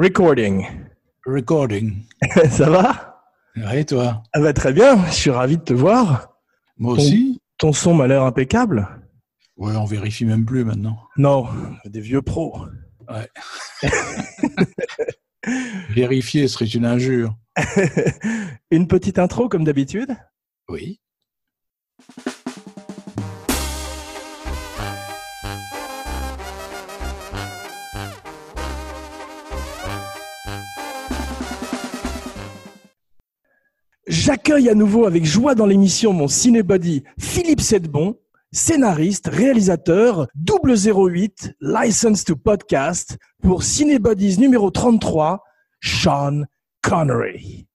Recording. Recording. Ça va? Et toi? Ah bah très bien, je suis ravi de te voir. Moi aussi Ton son m'a l'air impeccable. Ouais, on vérifie même plus maintenant. Non, des vieux pros. Ouais. Vérifier serait une injure. une petite intro comme d'habitude? Oui. J'accueille à nouveau avec joie dans l'émission mon cinébody Philippe Sedbon, scénariste, réalisateur, 008, license to podcast pour Cinebodies numéro 33, Sean Connery.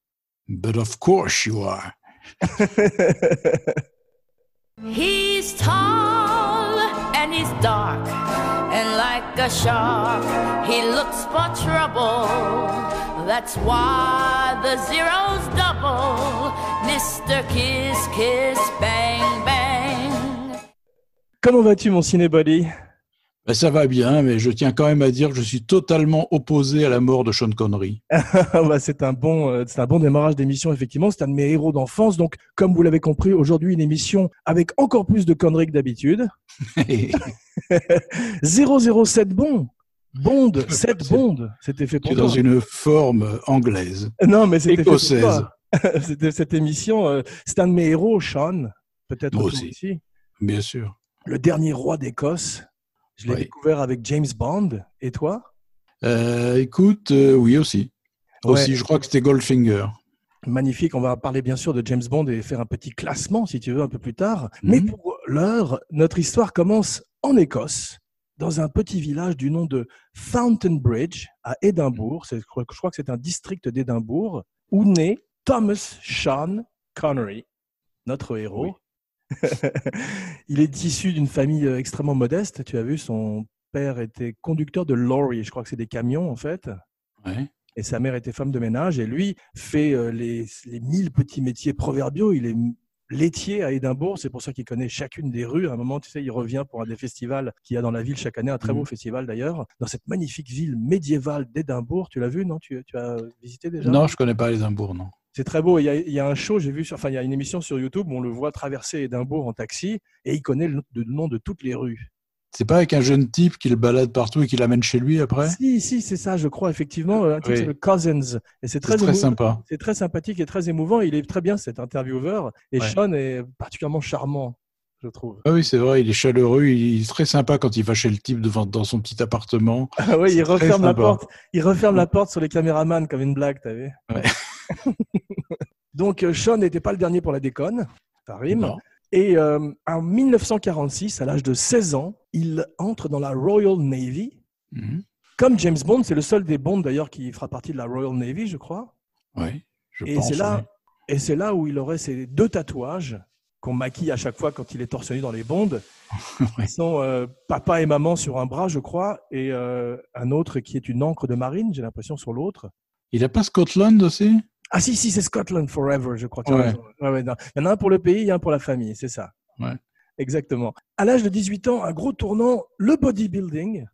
But of course you are. He's tall and he's dark and like a shark he looks for trouble. That's why the zeros double. Mr. Kiss Kiss Bang Bang. Comment vas-tu mon cinébody? Ben, ça va bien, mais je tiens quand même à dire que je suis totalement opposé à la mort de Sean Connery. Bah, c'est un bon, euh, c'est un bon démarrage d'émission effectivement. C'est un de mes héros d'enfance. Donc, comme vous l'avez compris, aujourd'hui une émission avec encore plus de conneries que d'habitude. 007 Bond, Bond, 7 Bond. C'était fait pour es dans toi. une forme anglaise. Non, mais c'était fait pour écossaise. toi. C'était cette émission. euh, c'est un de mes héros, Sean. Peut-être toi aussi. Bien sûr. Le dernier roi d'Écosse. Je l'ai Oui. découvert avec James Bond. Et toi? Euh, écoute, euh, oui aussi. Ouais. Aussi, je crois que c'était Goldfinger. Magnifique. On va parler bien sûr de James Bond et faire un petit classement, si tu veux, un peu plus tard. Mhm. Mais pour l'heure, notre histoire commence en Écosse, dans un petit village du nom de Fountain Bridge, à Édimbourg. Je crois, que c'est un district d'Édimbourg, où naît Thomas Sean Connery, notre héros. Oui. Il est issu d'une famille euh, extrêmement modeste. Tu as vu, son père était conducteur de lorry. Je crois que c'est des camions, en fait Ouais. et sa mère était femme de ménage et lui fait euh, les, les mille petits métiers proverbiaux. Il est laitier à Édimbourg, c'est pour ça qu'il connaît chacune des rues. À un moment, tu sais, il revient pour un des festivals qu'il y a dans la ville chaque année, un très beau Mhm. festival d'ailleurs, dans cette magnifique ville médiévale d'Édimbourg. Tu l'as vu, non? Tu, tu as visité déjà? Non, je connais pas Edimbourg, non. C'est très beau. Il y, a, il y a un show, j'ai vu, sur, enfin, il y a une émission sur YouTube où on le voit traverser Édimbourg en taxi et il connaît le, le nom de toutes les rues. C'est pas avec un jeune type qui le balade partout et qui l'amène chez lui après? Si, si, c'est ça, je crois, effectivement. Un type Oui. qui s'appelle Cousins. Et c'est très, C'est sympa. C'est très sympathique et très émouvant. Il est très bien, cet intervieweur. Et Ouais. Sean est particulièrement charmant, je trouve. Ah oui, c'est vrai, il est chaleureux, il est très sympa quand il va chez le type devant, dans son petit appartement. Ah oui, C'est il referme la porte. Il referme la porte sur les caméramans comme une blague, t'as vu Ouais. Donc, euh, Sean n'était pas le dernier pour la déconne. Ça rime. Non. Et euh, en 1946, à l'âge de 16 ans, il entre dans la Royal Navy. Mhm. Comme James Bond, c'est le seul des Bonds d'ailleurs qui fera partie de la Royal Navy, je crois. Oui, je Et pense. là, et c'est là où il aurait ces deux tatouages qu'on maquille à chaque fois quand il est torse nu dans les bondes. Ouais. Ils sont euh, papa et maman sur un bras, je crois, et euh, un autre qui est une encre de marine, j'ai l'impression, sur l'autre. Il a pas Scotland aussi? Ah si, si, c'est Scotland Forever, je crois. Ouais. Ouais, ouais. Il y en a un pour le pays et un pour la famille, c'est ça. Exactement. À l'âge de 18 ans, un gros tournant, le bodybuilding,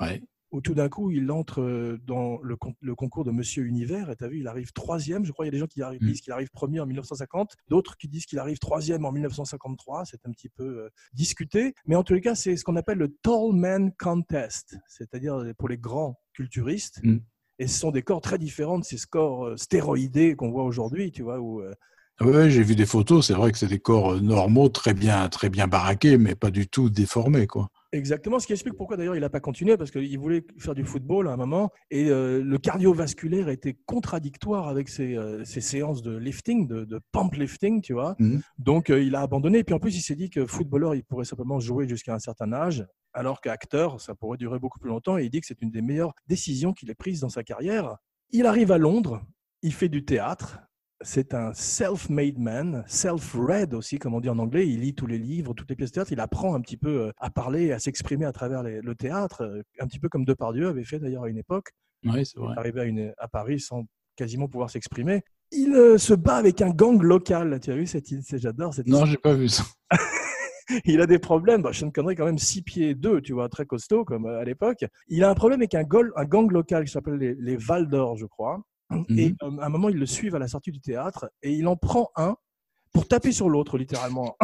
Ouais. où tout d'un coup, il entre euh, dans le, con- le concours de Monsieur Univers. Et tu as vu, il arrive troisième. Je crois qu'il y a des gens qui arrivent- Mm. disent qu'il arrive premier en 1950, d'autres qui disent qu'il arrive troisième en 1953. C'est un petit peu euh, discuté. Mais en tous les cas, c'est ce qu'on appelle le Tall Man Contest, c'est-à-dire pour les grands culturistes. Mm. Et ce sont des corps très différents de ces scores euh, stéroïdés qu'on voit aujourd'hui, tu vois, où euh, Ah ouais, j'ai vu des photos, c'est vrai que c'est des corps euh, normaux, très bien, très bien baraqués, mais pas du tout déformés, quoi. Exactement, ce qui explique pourquoi d'ailleurs il n'a pas continué, parce qu'il voulait faire du football à un moment, et euh, le cardiovasculaire était contradictoire avec ses, euh, ses séances de lifting, de, de pump lifting, tu vois. Mhm. Donc euh, il a abandonné, et puis en plus il s'est dit que footballeur, il pourrait simplement jouer jusqu'à un certain âge, alors qu'acteur, ça pourrait durer beaucoup plus longtemps, et il dit que c'est une des meilleures décisions qu'il ait prises dans sa carrière. Il arrive à Londres, il fait du théâtre, c'est un self-made man, self-read aussi, comme on dit en anglais. Il lit tous les livres, toutes les pièces de théâtre. Il apprend un petit peu euh, à parler, et à s'exprimer à travers les- le théâtre, euh, un petit peu comme Depardieu avait fait d'ailleurs à une époque. Oui, c'est Il vrai. est arrivé à, une- à Paris sans quasiment pouvoir s'exprimer. Il euh, se bat avec un gang local. Tu as vu cette idée? J'adore cette Non, j'ai pas vu ça. il a des problèmes. Bah, Sean Connery, quand même 6 pieds 2, tu vois, très costaud comme euh, à l'époque. Il a un problème avec un, gol- un gang local qui s'appelle les, les Val d'Or, je crois. Et euh, à un moment, ils le suivent à la sortie du théâtre et il en prend un pour taper sur l'autre, littéralement.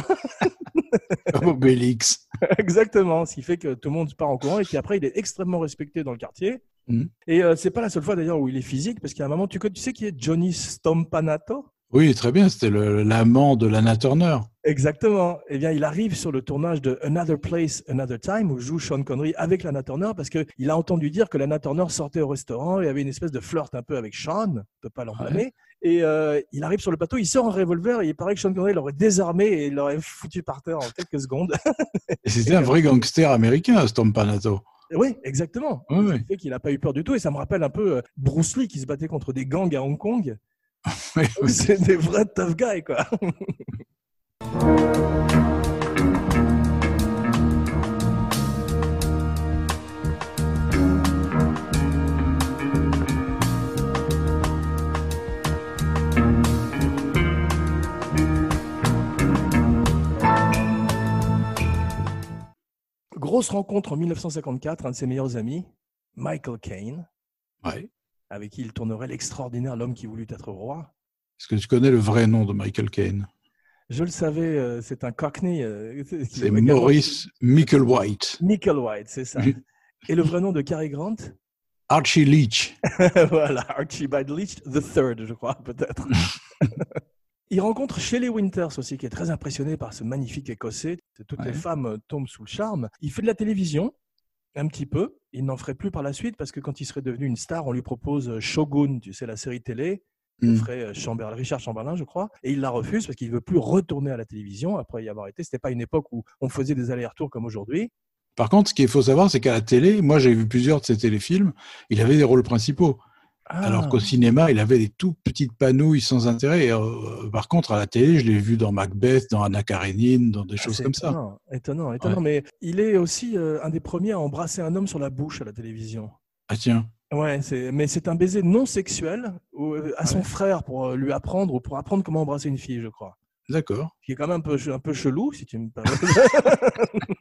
Comme Obélix. Exactement, ce qui fait que tout le monde part en courant et qu'après, il est extrêmement respecté dans le quartier. Mhm. Et euh, c'est pas la seule fois d'ailleurs où il est physique, parce qu'à un moment, tu sais qui est Johnny Stompanato Oui, très bien. C'était l'amant de Lana Turner. Exactement. Eh bien, il arrive sur le tournage de Another Place, Another Time, où joue Sean Connery avec Lana Turner, parce qu'il a entendu dire que Lana Turner sortait au restaurant et avait une espèce de flirt un peu avec Sean, on peut pas l'en blâmer. Et euh, il arrive sur le plateau, il sort un revolver et il paraît que Sean Connery l'aurait désarmé et l'aurait foutu par terre en quelques secondes. Et c'était un vrai gangster américain, Stompanato. oui, exactement. Oui, oui. Ce qui fait qu'il n'a pas eu peur du tout et ça me rappelle un peu euh, Bruce Lee qui se battait contre des gangs à Hong Kong. C'est des vrais tough guys, quoi. Grosse rencontre en 1954, un de ses meilleurs amis, Michael Caine, Ouais. Avec qui il tournerait l'extraordinaire L'homme qui voulut être roi. Est-ce que tu connais le vrai nom de Michael Caine? Je le savais, euh, c'est un cockney. euh, C'est Maurice Micklewhite. Nickel White, c'est ça. Et le vrai nom de Cary Grant? Archie Leach. Voilà, Archibald Leach the Third, je crois, peut-être. Il rencontre Shelley Winters aussi, qui est très impressionné par ce magnifique Écossais. Toutes les femmes tombent sous le charme. Il fait de la télévision, un petit peu. Il n'en ferait plus par la suite parce que quand il serait devenu une star, on lui propose euh, Shogun, tu sais, la série télé. Mm. ferait euh, Chamberlain- Richard Chamberlain, je crois, et il la refuse parce qu'il veut plus retourner à la télévision après y avoir été. C'était pas une époque où on faisait des allers-retours comme aujourd'hui. Par contre, ce qu'il faut savoir, c'est qu'à la télé, moi j'ai vu plusieurs de ses téléfilms, il avait des rôles principaux. Alors Ah. qu'au cinéma, il avait des tout petites panouilles sans intérêt. Et, euh, par contre, à la télé, je l'ai vu dans Macbeth, dans Anna Karenine, dans des Ah, choses comme ça. étonnant, Étonnant. Mais il est aussi euh, un des premiers à embrasser un homme sur la bouche à la télévision. Ah tiens, Ouais, mais c'est un baiser non sexuel euh, à son Ouais. frère pour lui apprendre ou pour apprendre comment embrasser une fille, je crois. d'accord. Qui est quand même un peu, un peu chelou, si tu me permets.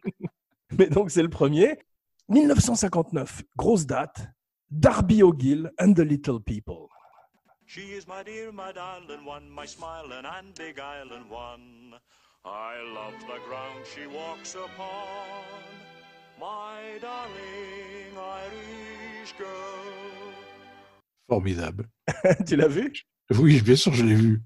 mais donc, c'est le premier. 1959, grosse date. Darby O'Gill and the Little People. She is my dear, my darling one, my smiling and beguiling one. I love the ground she walks upon, my darling Irish girl. Formidable. tu l'as vu? Oui, bien sûr, je l'ai vu.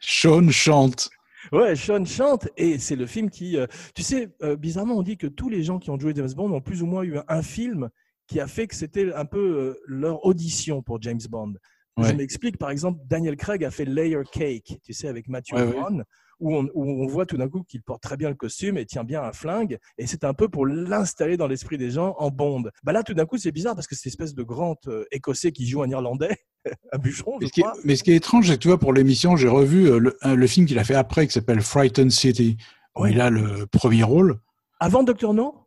Sean chante. Ouais, Sean chante et c'est le film qui, euh, tu sais, euh, bizarrement on dit que tous les gens qui ont joué James Bond ont plus ou moins eu un, un film qui a fait que c'était un peu euh, leur audition pour James Bond. Je m'explique, par exemple, Daniel Craig a fait Layer Cake, tu sais, avec Matthew Ouais, où, on, où on voit tout d'un coup qu'il porte très bien le costume et tient bien un flingue, et c'est un peu pour l'installer dans l'esprit des gens en Bond. Bah là, tout d'un coup, c'est bizarre parce que c'est espèce de grand euh, écossais qui joue un Irlandais, un bûcheron, je Mais ce, qui est, crois. mais ce qui est étrange, c'est que tu vois, pour l'émission, j'ai revu euh, le, film qu'il a fait après, qui s'appelle Frightened City, où il a le premier rôle, Avant Doctor No,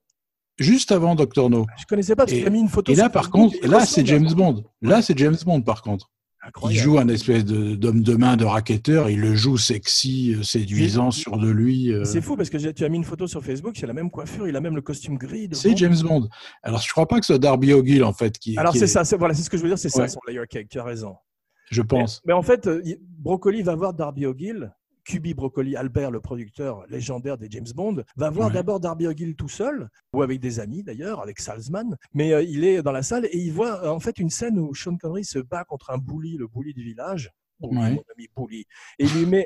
juste avant Doctor No. je connaissais pas parce Et- qu'il a mis une photo. Et là, par contre, il là, c'est James Bond. Là, c'est James Bond, par contre. Il Incroyable. joue un espèce de- d'homme de main, de racketteur. Il le joue sexy, euh, séduisant, sûr de lui. euh. C'est fou parce que tu as mis une photo sur Facebook, c'est la même coiffure, il a même le costume gris. C'est James Bond. Alors, je crois pas que ce soit Darby O'Gill, en fait, qui, Alors c'est est- ça, c'est voilà, c'est ce que je veux dire, c'est ça son layer cake, tu as raison. je pense. Mais en fait, euh, il- Broccoli va voir Darby O'Gill, Cuby Broccoli, Albert, le producteur légendaire des James Bond, va voir Ouais. d'abord Darby O'Gill tout seul, ou avec des amis d'ailleurs, avec Salzman, mais euh, il est dans la salle et il voit euh, en fait une scène où Sean Connery se bat contre un bully, le bully du village. Ouais. mon ami bully. Et il lui met,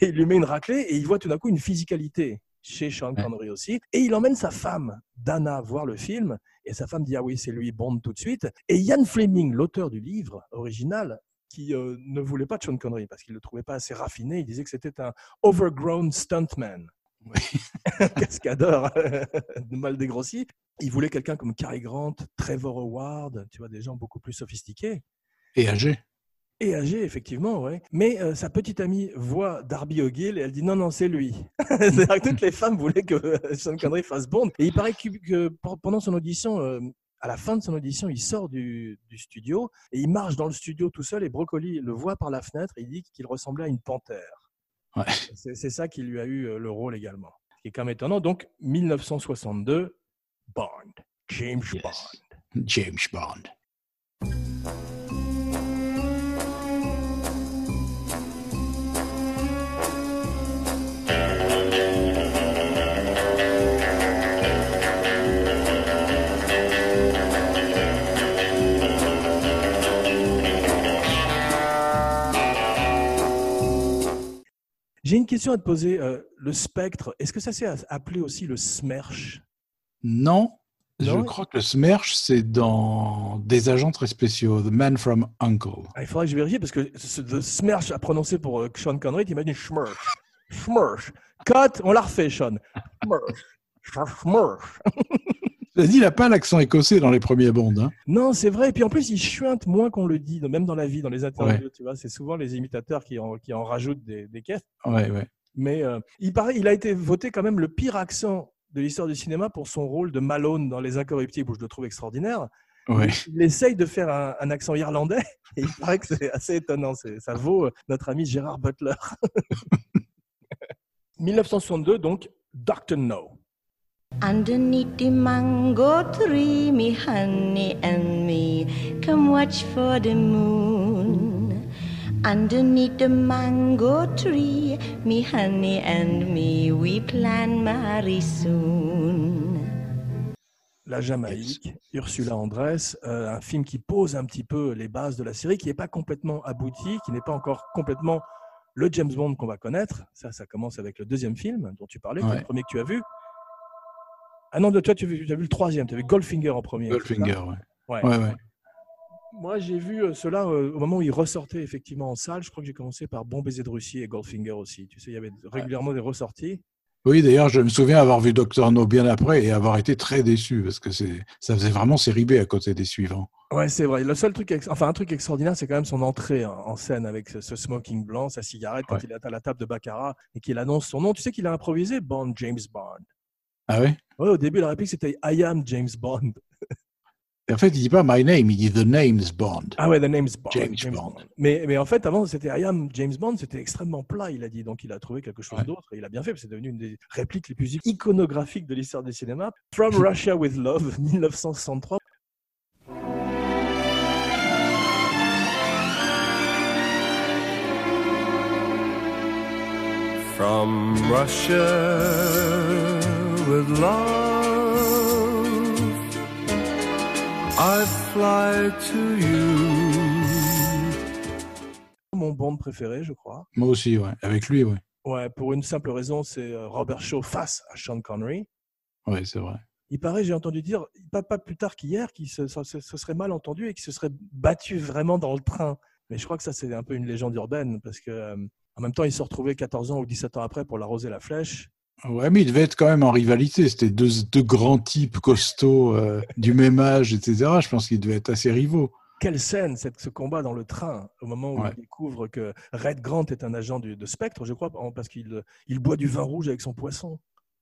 et il lui met une raclée et il voit tout d'un coup une physicalité chez Sean Ouais. Connery aussi. Et il emmène sa femme, Dana, voir le film. Et sa femme dit Ah oui, c'est lui, Bond tout de suite. Et Ian Fleming, l'auteur du livre original, qui euh, ne voulait pas de Sean Connery parce qu'il ne le trouvait pas assez raffiné, il disait que c'était un overgrown stuntman. Cascadeur mal dégrossi. Il voulait quelqu'un comme Cary Grant, Trevor Howard, tu vois, des gens beaucoup plus sophistiqués. Et âgé. Et âgé, effectivement, ouais. Mais euh, sa petite amie voit Darby O'Gill et elle dit non, non, c'est lui. C'est-à-dire que toutes les femmes voulaient que euh, Sean Connery fasse Bond. Et il paraît que, que pe- pendant son audition, euh, à la fin de son audition, il sort du, du studio et il marche dans le studio tout seul et Broccoli le voit par la fenêtre et il dit qu'il ressemblait à une panthère. Ouais. C'est ça qui lui a eu euh, le rôle également. Ce qui est quand même étonnant. Donc, 1962, Bond. James Yes. Bond. James Bond. J'ai une question à te poser. euh, le spectre, est-ce que ça s'est appelé aussi le SMERSH? Non, je crois que le Smersh, c'est dans des agents très spéciaux, The Man from Uncle. Ah, Il faudrait que je vérifie parce que ce le SMERSH à prononcer pour euh, Sean Connery, t'imagines SMERSH. SMERSH. Cut, on l'a refait, Sean. SMERSH. SMERSH. Il n'a pas l'accent écossais dans les premiers Bonds. Hein. Non, c'est vrai. Et puis en plus, il chuinte moins qu'on le dit, même dans la vie, dans les interviews. Tu vois, c'est souvent les imitateurs qui en, qui en rajoutent des, des caisses. Ouais, ouais. Mais euh, il paraît, il a été voté quand même le pire accent de l'histoire du cinéma pour son rôle de Malone dans Les Incorruptibles, où je le trouve extraordinaire. ouais. Il essaye de faire un, un accent irlandais et il paraît que c'est assez étonnant. C'est- Ça vaut euh, notre ami Gérard Butler. 1962, donc, Dr. No. Underneath the mango tree, me honey and me come watch for the moon. Underneath the mango tree, me honey and me we plan marry soon. La Jamaïque, Ursula Andress, euh, un film qui pose un petit peu les bases de la série, qui n'est pas complètement abouti, qui n'est pas encore complètement le James Bond qu'on va connaître. Ça, ça commence avec le deuxième film dont tu parlais, Ouais. le premier que tu as vu. Ah non, de toi, tu as vu, tu as vu le troisième, tu as vu Goldfinger en premier. Goldfinger, ouais. Ouais. Ouais, ouais. Moi, j'ai vu euh, cela euh, au moment où il ressortait effectivement en salle. Je crois que j'ai commencé par Bon baiser de Russie et Goldfinger aussi. Tu sais, il y avait régulièrement des ressorties. Oui, d'ailleurs, je me souviens avoir vu Doctor No bien après et avoir été très déçu parce que c'est, ça faisait vraiment série B à côté des suivants. Ouais, c'est vrai. Le seul truc, ex- enfin un truc extraordinaire, c'est quand même son entrée en scène avec ce, ce smoking blanc, sa cigarette quand Ouais. il est à la table de Baccarat et qu'il annonce son nom. Tu sais qu'il a improvisé Bond, James Bond. Ah ouais? Ouais, au début, la réplique c'était I am James Bond. Et en fait, il dit pas My name, il dit The name's Bond. Ah ouais, the name's Bond. James Bond. Mais, mais en fait, avant, c'était I am James Bond, c'était extrêmement plat, il a dit. Donc, il a trouvé quelque chose Ouais. d'autre et il a bien fait, parce que c'est devenu une des répliques les plus iconographiques de l'histoire du cinéma. From Russia with Love, 1963. From Russia with love, I fly to you. Mon Bond préféré, je crois. Moi aussi, ouais. Avec lui, ouais. Ouais, pour une simple raison, c'est euh, Robert Shaw face à Sean Connery. Ouais, c'est vrai. Il paraît, j'ai entendu dire, pas, pas plus tard qu'hier, qu'il se, se- se serait mal entendu et qu'il se serait battu vraiment dans le train. Mais je crois que ça, c'est un peu une légende urbaine parce que, euh, en même temps, ils se retrouvaient 14 ans ou 17 ans après pour l'arroser la flèche. Ouais, mais il devait être quand même en rivalité. C'était deux, deux grands types costauds euh, du même âge, etc. Je pense qu'ils devaient être assez rivaux. Quelle scène, cette- ce combat dans le train, au moment où Ouais. il découvre que Red Grant est un agent du- de Spectre, je crois, parce qu'il il boit du vin rouge avec son poisson.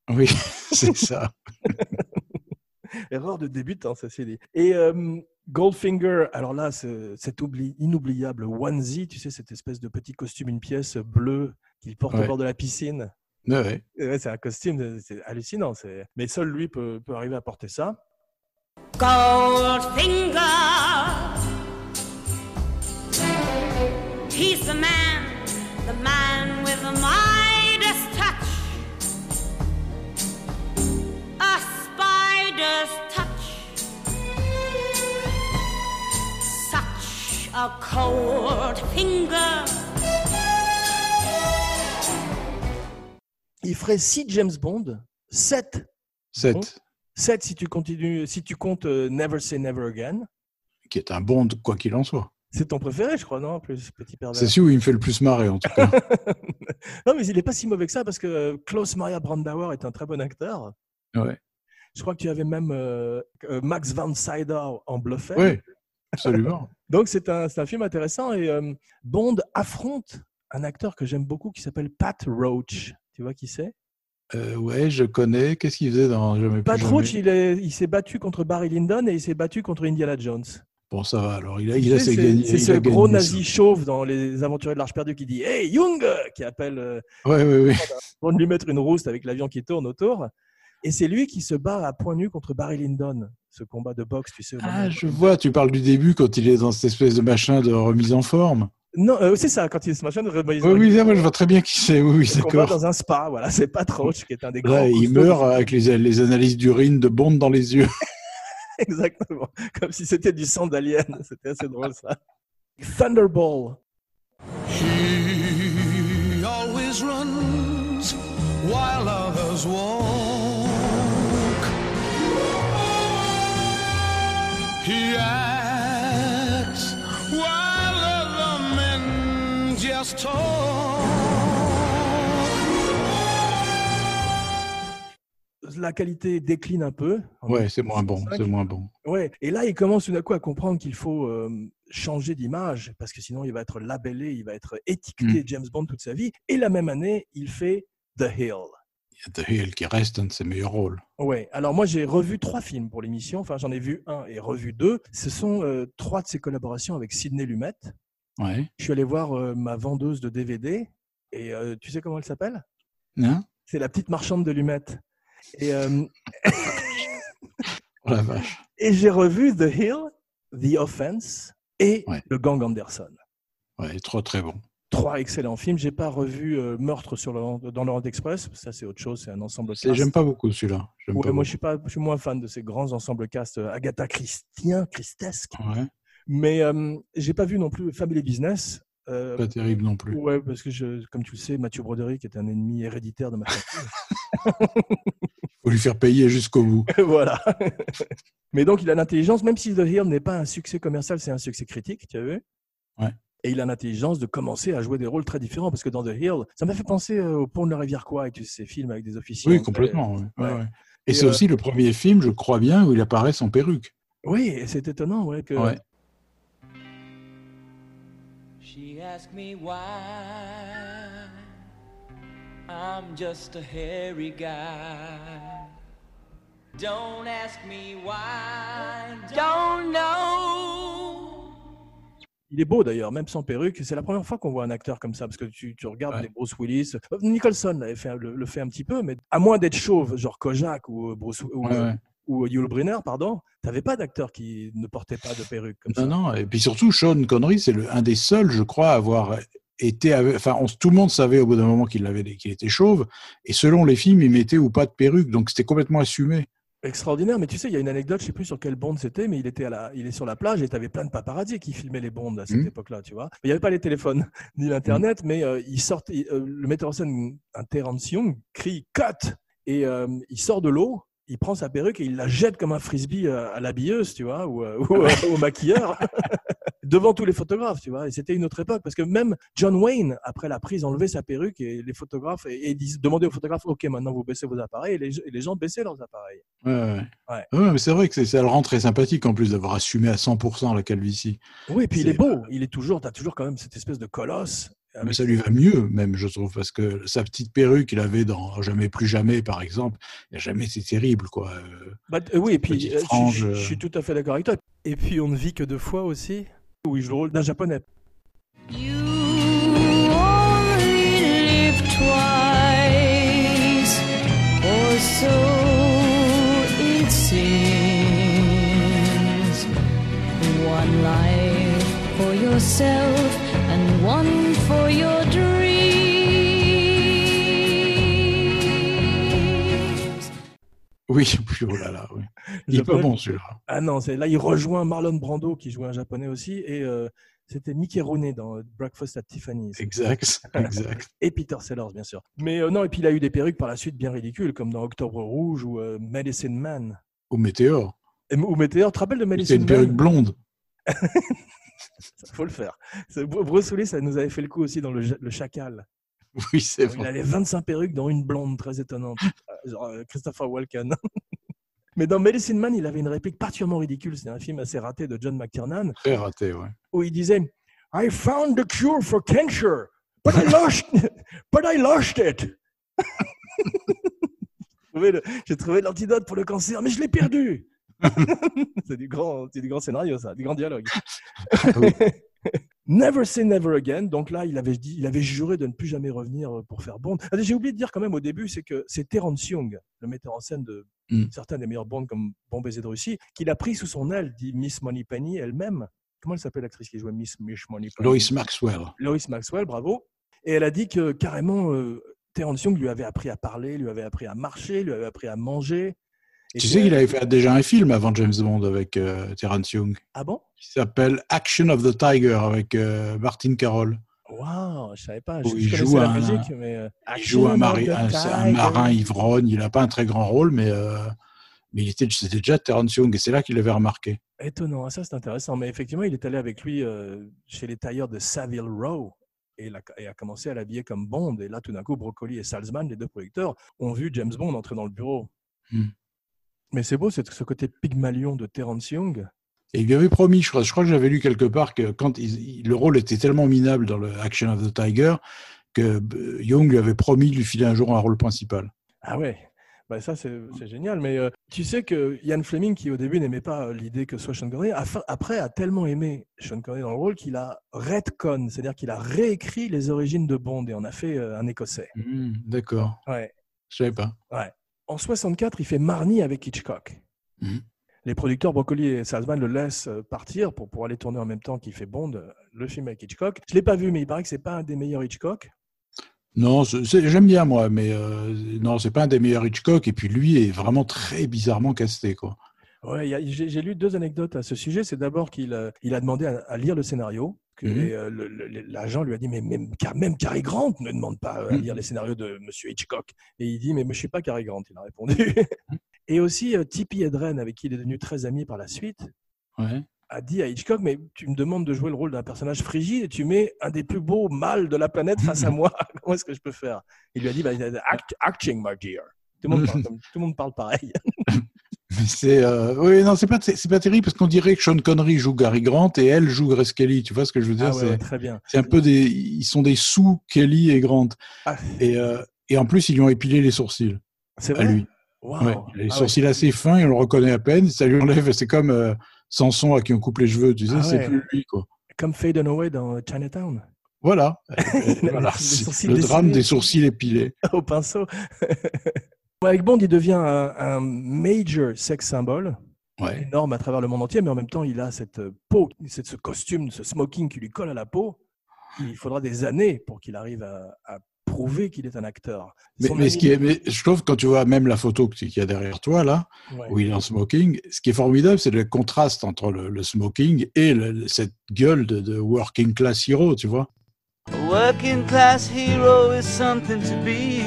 Oui, c'est ça. Erreur de débutant, ceci dit. Et euh, Goldfinger, alors là, c'est- cet oubli, inoubliable onesie, tu sais, cette espèce de petit costume, une pièce bleue qu'il porte au Ouais. bord de la piscine. Ouais, ouais. Et ouais, c'est un costume, c'est hallucinant. c'est- Mais seul lui peut, peut arriver à porter ça. Goldfinger. He's the man, the man with the Midas touch. A spider's touch. Such a cold finger. Il ferait 6 James Bond, 7. 7, 7 si tu continues, si tu comptes euh, Never Say Never Again. qui est un Bond, quoi qu'il en soit. C'est ton préféré, je crois, non plus, petit. C'est celui où il me fait le plus marrer, en tout cas. non, mais il n'est pas si mauvais que ça parce que euh, Klaus Maria Brandauer est un très bon acteur. Ouais, Je crois que tu avais même euh, Max van Sydow en Bluffet. ouais absolument. Donc c'est un, film intéressant et euh, Bond affronte un acteur que j'aime beaucoup qui s'appelle Pat Roach. Tu vois qui c'est? Euh, ouais, je connais. Qu'est-ce qu'il faisait dans Jamais plus Pat jamais? Roach, il est- il s'est battu contre Barry Lyndon et il s'est battu contre Indiana Jones. Bon, ça va. Alors, il a, il a ses C'est gagné- c'est il ce gagné gros ça. nazi chauve dans Les Aventuriers de l'Arche perdue qui dit Hey, Young qui appelle euh, Ouais, ouais, ouais. pour lui mettre une rouste avec l'avion qui tourne autour. Et c'est lui qui se bat à point nu contre Barry Lyndon, ce combat de boxe, tu sais. Ah, je vois, tu parles du début quand il est dans cette espèce de machin de remise en forme. Non, euh, c'est ça, quand il se machin Oui, oui, ça, moi, je vois très bien qui c'est. Oui, oui, d'accord. dans un spa, voilà, c'est Pat Roach qui est un des grands. Il meurt avec les, les analyses d'urine de bonde dans les yeux. Exactement, comme si c'était du sang d'alien. C'était assez drôle ça. Thunderball. He always runs while others walk. La qualité décline un peu. Ouais, c'est moins bon, 1965. c'est moins bon. Ouais, et là, il commence tout d'un coup à comprendre qu'il faut euh, changer d'image parce que sinon, il va être labellé, il va être étiqueté James Bond toute sa vie. Et la même année, il fait The Hill. The Hill qui reste un de ses meilleurs rôles. Ouais, alors moi, j'ai revu trois films pour l'émission. Enfin, j'en ai vu un et revu deux. Ce sont euh, trois de ses collaborations avec Sidney Lumet. Ouais. Je suis allé voir euh, ma vendeuse de DVD et euh, tu sais comment elle s'appelle? Hein C'est la petite marchande de Lumet. Et, euh, oh la vache. et j'ai revu The Hill, The Offense et Ouais. Le Gang Anderson. Ouais, trop très bon. Trois excellents films. J'ai pas revu Meurtre sur le, dans l'Orient Express. Ça, c'est autre chose. C'est un ensemble cast. J'aime pas beaucoup celui-là. Ouais, moi, je suis pas, je suis moins fan de ces grands ensembles cast Agatha Christien, Christesque. Ouais, Mais j'ai pas vu non plus Family Business. euh, pas terrible non plus. ouais, parce que je, comme tu le sais, Mathieu Broderick est un ennemi héréditaire de ma famille. Faut lui faire payer jusqu'au bout. voilà. Mais donc, il a l'intelligence, même si The Hill n'est pas un succès commercial, c'est un succès critique, tu as vu? Ouais. Et il a l'intelligence de commencer à jouer des rôles très différents, parce que dans The Hill, ça m'a fait penser euh, au Pont de la Rivière Kwai, tu sais, ces films avec des officiers. Oui, complètement. ouais. Ouais. Et, Et, c'est euh, aussi le premier film, je crois bien, où il apparaît sans perruque. Oui, et c'est étonnant, ouais, que... She asked me why I'm just a hairy guy. Don't ask me why, don't know. Il est beau d'ailleurs, même sans perruque. C'est la première fois qu'on voit un acteur comme ça, parce que tu, tu regardes Ouais. les Bruce Willis. Euh, Nicholson l'avait fait, le, le fait un petit peu, mais à moins d'être chauve, genre Kojak ou Bruce ou, Ouais, ouais. Ou Yul Brynner, pardon, t'avais pas d'acteur qui ne portait pas de perruque comme ça. Non, non. Et puis surtout, Sean Connery, c'est un des seuls, je crois, à avoir été. Enfin, on- tout le monde savait au bout d'un moment qu'il qu'il était chauve. Et selon les films, il mettait ou pas de perruque. Donc c'était complètement assumé. Extraordinaire, mais tu sais, il y a une anecdote, je sais plus sur quelle bande c'était, mais il était à la, il est sur la plage et tu avais plein de paparazzi qui filmaient les bondes à cette Mhm. époque-là, tu vois. Il n'y avait pas les téléphones ni l'internet, mais euh, il- euh, le metteur en scène, un Terence Young, crie cut et euh, il sort de l'eau, il prend sa perruque et il la jette comme un frisbee euh, à l'habilleuse, tu vois, ou, euh, ou, euh, au maquilleur. devant tous les photographes, tu vois. Et c'était une autre époque parce que même John Wayne, après la prise, enlevait sa perruque et les photographes et, et demandaient aux photographes, ok, maintenant vous baissez vos appareils et les, et les gens baissaient leurs appareils. Ouais, ouais. Ouais. Ouais, mais c'est vrai que ça le rend très sympathique en plus d'avoir assumé à 100% la calvitie. Oui, et puis il est beau. Il est toujours, tu as toujours quand même cette espèce de colosse. Mais avec- ça lui va mieux, même, je trouve, parce que sa petite perruque qu'il avait dans Jamais plus jamais, par exemple, il n'y a jamais été terrible, quoi. Euh, Bah, euh, oui, et puis euh, je- je, je suis tout à fait d'accord avec toi. Et puis on ne vit que deux fois aussi, où il joue le rôle d'un japonais. You only live twice, or so it seems. One life for yourself and one for your dreams. Oui, oh là là, oui. Il est pas bon, celui-là. Ah non, c'est là il rejoint Marlon Brando qui jouait un japonais aussi, et euh, c'était Mickey Rooney dans Breakfast at Tiffany's. Exact, exact. Et Peter Sellers, bien sûr. Mais euh, non, et puis il a eu des perruques par la suite bien ridicules, comme dans Octobre Rouge ou euh, Medicine Man. Au météore. Et- ou Météor, tu te rappelles de C'est Medicine une Man? perruque blonde. Ça faut le faire. Willis, ça nous avait fait le coup aussi dans le, le Chacal. Oui, c'est Il vrai. avait 25 perruques, dont une blonde très étonnante, Euh, genre euh, Christopher Walken. Mais dans Medicine Man, il avait une réplique particulièrement ridicule. C'est un film assez raté de John McTiernan Très raté, ouais. où il disait I found the cure for cancer, but I lost, but I lost it. J'ai trouvé l'antidote pour le cancer, mais je l'ai perdu. c'est du grand, c'est du grand scénario, ça, du grand dialogue. Oui. Never Say Never Again. Donc là, il avait dit, il avait juré de ne plus jamais revenir euh, pour faire Bond. Ah, J'ai oublié de dire quand même au début, c'est que c'est Terence Young, le metteur en scène de Mm. certains des meilleurs Bonds comme Bon baiser de Russie, qu'il a pris sous son aile, dit Miss Moneypenny elle-même. Comment elle s'appelle l'actrice qui jouait Miss, Miss Moneypenny Lois Maxwell. Lois Maxwell, bravo. Et elle a dit que carrément, euh, Terence Young lui avait appris à parler, lui avait appris à marcher, lui avait appris à manger. Et Tu sais qu'il avait fait déjà un film avant James Bond avec euh, Terence Young, Ah bon? Qui s'appelle Action of the Tiger avec euh, Martin Carroll. Waouh, je savais pas. Je, il je joue un- musique, mais. euh, Il joue un, mari- marin ivrogne. Il n'a pas un très grand rôle, mais, euh, mais il était, c'était déjà Terence Young et c'est là qu'il l'avait remarqué. Étonnant, ça c'est intéressant. Mais effectivement, il est allé avec lui euh, chez les tailleurs de Savile Row et, il a, et a commencé à l'habiller comme Bond. Et là, tout d'un coup, Broccoli et Salzman, les deux producteurs, ont vu James Bond entrer dans le bureau. Hmm. Mais c'est beau, c'est ce côté Pygmalion de Terence Young. Et il lui avait promis, je crois, je crois que j'avais lu quelque part que quand il- le rôle était tellement minable dans le Action of the Tiger que euh, Young lui avait promis de lui filer un jour un rôle principal. Ah ouais, bah ça c'est génial. Mais euh, tu sais que Ian Fleming, qui au début n'aimait pas euh, l'idée que ce soit Sean Connery, a fa- après a tellement aimé Sean Connery dans le rôle qu'il a retcon, c'est-à-dire qu'il a réécrit les origines de Bond et en a fait euh, un Écossais. Hmm, D'accord, Ouais. je savais pas. En 64, il fait Marnie avec Hitchcock. Mhm. Les producteurs Broccoli et Salzman le laissent euh, partir pour, pour aller tourner en même temps qu'il fait Bond, euh, le film avec Hitchcock. Je l'ai pas vu, mais il paraît que c'est pas un des meilleurs Hitchcock. Non, j'aime bien moi, mais euh, non, c'est pas un des meilleurs Hitchcock. Et puis lui est vraiment très bizarrement casté, quoi. Ouais, j'ai lu deux anecdotes à ce sujet. C'est d'abord qu'il euh, il a demandé à, à lire le scénario. Que, et, euh, l'agent lui a dit mais même, même Cary Grant ne demande pas euh, à Mhm. lire les scénarios de Monsieur Hitchcock. Et il dit mais je suis pas Cary Grant. Il a répondu. et aussi euh, Tippi Hedren, avec qui il est devenu très ami par la suite, Ouais. a dit à Hitchcock mais tu me demandes de jouer le rôle d'un personnage frigide et tu mets un des plus beaux mâles de la planète face à moi. Comment est-ce que je peux faire? Il lui a dit bah, Act- acting my dear. Tout le monde parle, comme- tout le monde parle pareil. C'est euh, oui, non, c'est pas c'est pas terrible parce qu'on dirait que Sean Connery joue Gary Grant et elle joue Grace Kelly. Tu vois ce que je veux dire? Ah ouais, C'est- ouais, très bien. C'est un peu des, ils sont des sous Kelly et Grant. Ah. Et, euh, et en plus, ils lui ont épilé les sourcils C'est à vrai? lui. Ouais, il a les Ah sourcils assez fins, et on le reconnaît à peine. Ça lui enlève, c'est comme euh, Samson à qui on coupe les cheveux, tu sais, c'est plus lui, quoi. Comme Fade Away dans Chinatown, Voilà. Le drame des sourcils épilés. au pinceau. Avec Bond, il devient un, un major sex symbol, Ouais. énorme à travers le monde entier, mais en même temps, il a cette peau, cette, ce costume, ce smoking qui lui colle à la peau. Il faudra des années pour qu'il arrive à, à prouver qu'il est un acteur. Mais, Son mais ami- ce qui est, mais je trouve quand tu vois même la photo qu'il y a derrière toi là, Ouais. où il est en smoking, ce qui est formidable, c'est le contraste entre le, le smoking et le- cette gueule de, de working class hero, tu vois. A working class hero is something to be.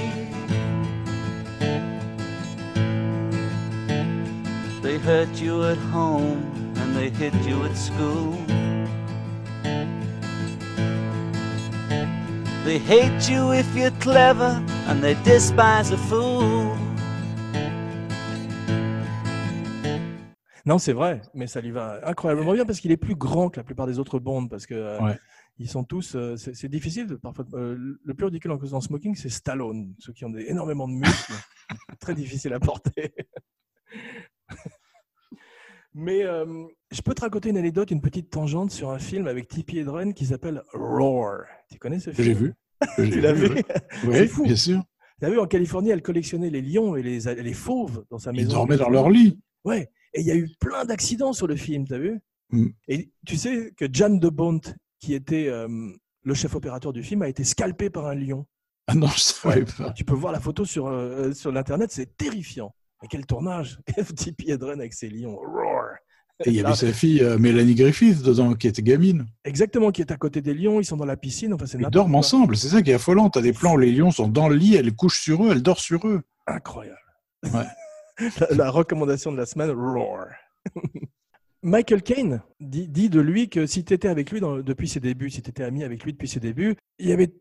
Hurt you at home and they hit you at school. They hate you if you're clever and they despise a fool. Non, c'est vrai, mais ça lui va incroyablement bien parce qu'il est plus grand que la plupart des autres Bonds parce que euh, Ouais. ils sont tous. euh, c'est c'est difficile de- parfois. euh, le plus ridicule en cause smoking, c'est Stallone, ceux qui ont des, énormément de muscles, très difficile à porter. Mais euh, je peux te raconter une anecdote, une petite tangente sur un film avec Tippi Hedren qui s'appelle Roar. Tu connais ce film? j'ai vu. Tu l'as vu? oui. C'est Oui, fou. bien sûr. Tu as vu en Californie, elle collectionnait les lions et les, les fauves dans sa Ils maison. dormaient dans leur lit. Ouais, et il y a eu plein d'accidents sur le film, t'as vu? Mm. Et tu sais que Jan de Bont, qui était euh, le chef opérateur du film, a été scalpé par un lion. Ah non, je savais pas. Tu peux voir la photo sur, euh, sur l'internet, c'est terrifiant. Et quel tournage petit Piedren avec ses lions. Roar Et il y avait sa fille euh, Mélanie Griffith dedans, qui était gamine. Exactement, qui est à côté des lions, ils sont dans la piscine, enfin Ils dorment quoi. ensemble, c'est ça qui est affolant. T'as des plans où les lions sont dans le lit, elle couche sur eux, elle dort sur eux. Incroyable. Ouais. la, la recommandation de la semaine, Roar. Michael Caine dit, dit de lui que si tu étais avec lui dans- depuis ses débuts, si tu étais ami avec lui depuis ses débuts, il y avait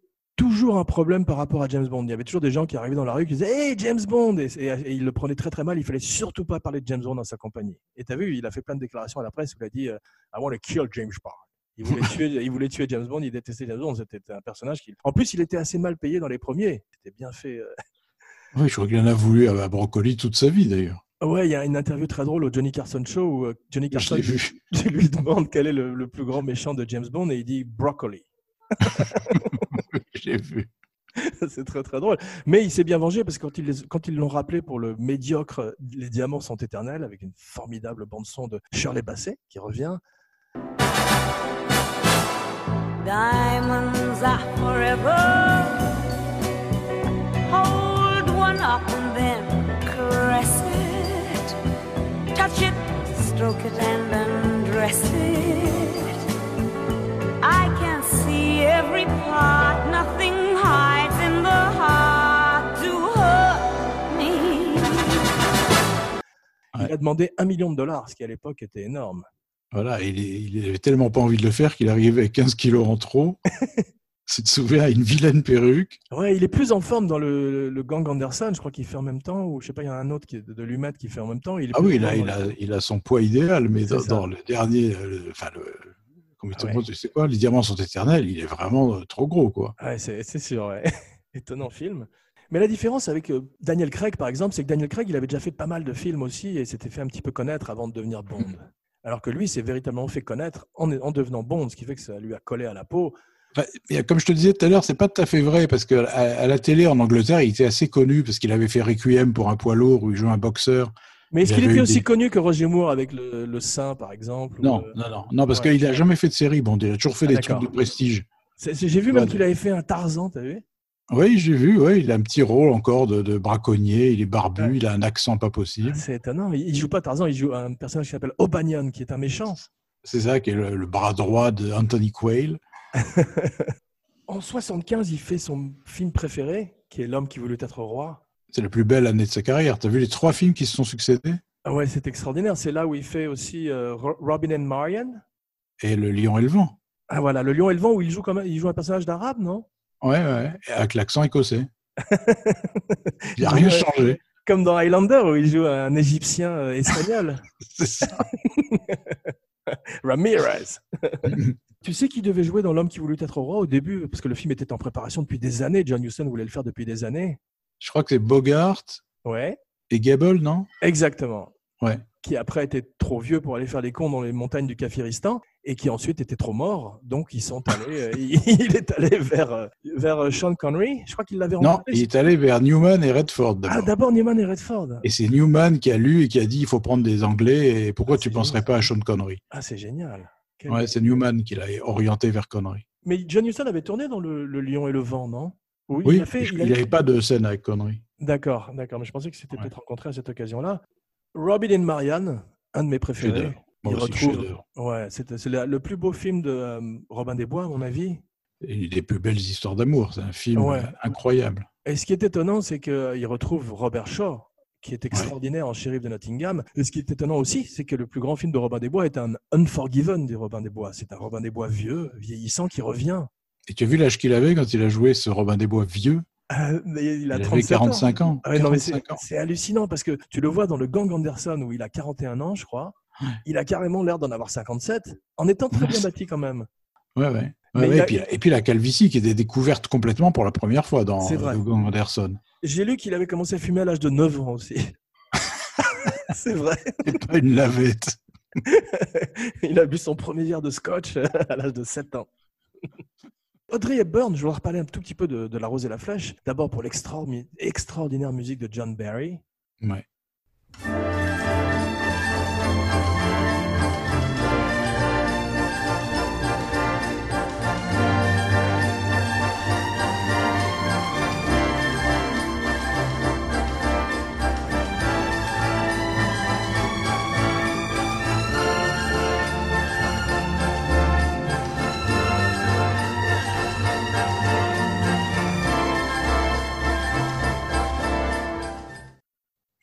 toujours un problème par rapport à James Bond. Il y avait toujours des gens qui arrivaient dans la rue qui disaient Hey James Bond et, et- et il le prenait très très mal. Il fallait surtout pas parler de James Bond dans sa compagnie. Et tu as vu, il a fait plein de déclarations à la presse où il a dit euh, I want to kill James Bond. Il voulait, tuer, il voulait tuer James Bond, il détestait James Bond. C'était un personnage qui. En plus, il était assez mal payé dans les premiers. C'était bien fait. euh. Oui, je crois qu'il en a voulu à Brocoli toute sa vie d'ailleurs. Ouais, il y a une interview très drôle au Johnny Carson Show où euh, Johnny Carson vu. je lui demande quel est le, le plus grand méchant de James Bond et il dit Broccoli. J'ai vu. C'est très très drôle. Mais il s'est bien vengé parce que quand ils les- quand ils l'ont rappelé pour le médiocre Les Diamants sont éternels avec une formidable bande-son de Shirley Bassey qui revient. Diamonds are forever. Il a demandé un million de dollars, ce qui à l'époque était énorme. Voilà, il, il avait tellement pas envie de le faire qu'il arrivait avec 15 kilos en trop. C'est de souvenir à une vilaine perruque. Ouais, il est plus en forme dans le, le gang Anderson, je crois qu'il fait en même temps, ou je sais pas, il y en a un autre qui est de, Lumet qui fait en même temps. Il est Ah oui, là, il a, le- il a son poids idéal, mais dans, le dernier, euh, le- enfin, le, comment Ah ouais. tu sais quoi, les diamants sont éternels, il est vraiment euh, trop gros, quoi. Ouais, c'est c'est sûr, ouais. Étonnant film. Mais la différence avec euh, Daniel Craig, par exemple, c'est que Daniel Craig, il avait déjà fait pas mal de films aussi et s'était fait un petit peu connaître avant de devenir Bond. Alors que lui, s'est véritablement fait connaître en, en devenant Bond, ce qui fait que ça lui a collé à la peau. Enfin, mais comme je te disais tout à l'heure, c'est pas tout à fait vrai parce que à, à la télé en Angleterre, il était assez connu parce qu'il avait fait Requiem pour un poids lourd où il jouait un boxeur. Mais est-ce Il qu'il était aussi des- connu que Roger Moore avec le, le sein, par exemple Non, le- non, non, non, parce Ouais. qu'il a jamais fait de série. Bon, il a toujours fait Ah, des trucs de prestige. J'ai vu même Ouais. qu'il avait fait un Tarzan, t'as vu? Oui, j'ai vu. Ouais, il a un petit rôle encore de, de braconnier. Il est barbu. Ouais. Il a un accent pas possible. C'est étonnant. Il, il joue pas Tarzan, il joue un personnage qui s'appelle O'Banion, qui est un méchant. C'est ça qui est le, le bras droit de Anthony Quayle. En 75, il fait son film préféré, qui est L'homme qui voulut être roi. C'est la plus belle année de sa carrière. T'as vu les trois films qui se sont succédés? Ah ouais, c'est extraordinaire. C'est là où il fait aussi euh, Ro- Robin and Marian. et Le Lion et le Vent. Ah voilà, Le Lion et le Vent, où il joue, comme, il joue un personnage d'arabe, non? Ouais, ouais. Avec l'accent écossais. Il n'y a rien Ouais. changé. Comme dans Highlander, où il joue un Égyptien euh, espagnol, C'est ça. Ramirez. tu sais qui devait jouer dans L'homme qui voulut être roi au début? Parce que le film était en préparation depuis des années. John Huston voulait le faire depuis des années. Je crois que c'est Bogart Ouais, et Gable, non? Exactement. Ouais. Qui après était trop vieux pour aller faire les cons dans les montagnes du Kafiristan et qui ensuite était trop mort. Donc ils sont allés, euh, il, est allé vers, euh, vers euh, Sean Connery. Je crois qu'il l'avait Non, rencontré. il est allé vers Newman et Redford Ah, d'abord. Newman et Redford. et c'est Newman qui a lu et qui a dit il faut prendre des Anglais et pourquoi Ah, tu c'est penserais pas à Sean Connery? Ah, c'est génial. Quel- Ouais, c'est Newman qui l'a orienté vers Connery. Mais John Huston avait tourné dans le, le Lion et le Vent, non? Oui, Oui, il a fait. il il a- n'avait pas de scène avec Connery. D'accord, d'accord. Mais je pensais que c'était Ouais. peut-être rencontré à cette occasion-là. Robin and Marianne, un de mes préférés. Il retrouve-. Ouais, c'est le plus beau film de euh, Robin des Bois, à mon avis. Et Une des plus belles histoires d'amour. C'est un film Ouais. incroyable. Et ce qui est étonnant, c'est qu'il retrouve Robert Shaw, qui est extraordinaire en shérif de Nottingham. Et ce qui est étonnant aussi, c'est que le plus grand film de Robin des Bois est un Unforgiven des Robin des Bois. C'est un Robin des Bois vieux, vieillissant, qui revient. Et tu as vu l'âge qu'il avait quand il a joué ce Robin des Bois vieux? Euh, mais il Il a 37 ans. 45 ans. Ah ouais, non, mais c'est 45 ans. c'est hallucinant parce que tu le vois dans le Gang Anderson où il a 41 ans, je crois. Il a carrément l'air d'en avoir 57, en étant très bien bâti quand même. Ouais, ouais. Il a- et, puis, et puis la calvitie qui était découverte complètement pour la première fois dans le Gang Anderson. J'ai lu qu'il avait commencé à fumer à l'âge de 9 ans aussi. c'est vrai. C'est pas une lavette. Il a bu son premier verre de scotch à l'âge de 7 ans. Audrey Hepburn, je voudrais reparler un tout petit peu de, de La Rose et la Flèche. D'abord pour l'extraordi- l'extraordinaire musique de John Barry. Ouais.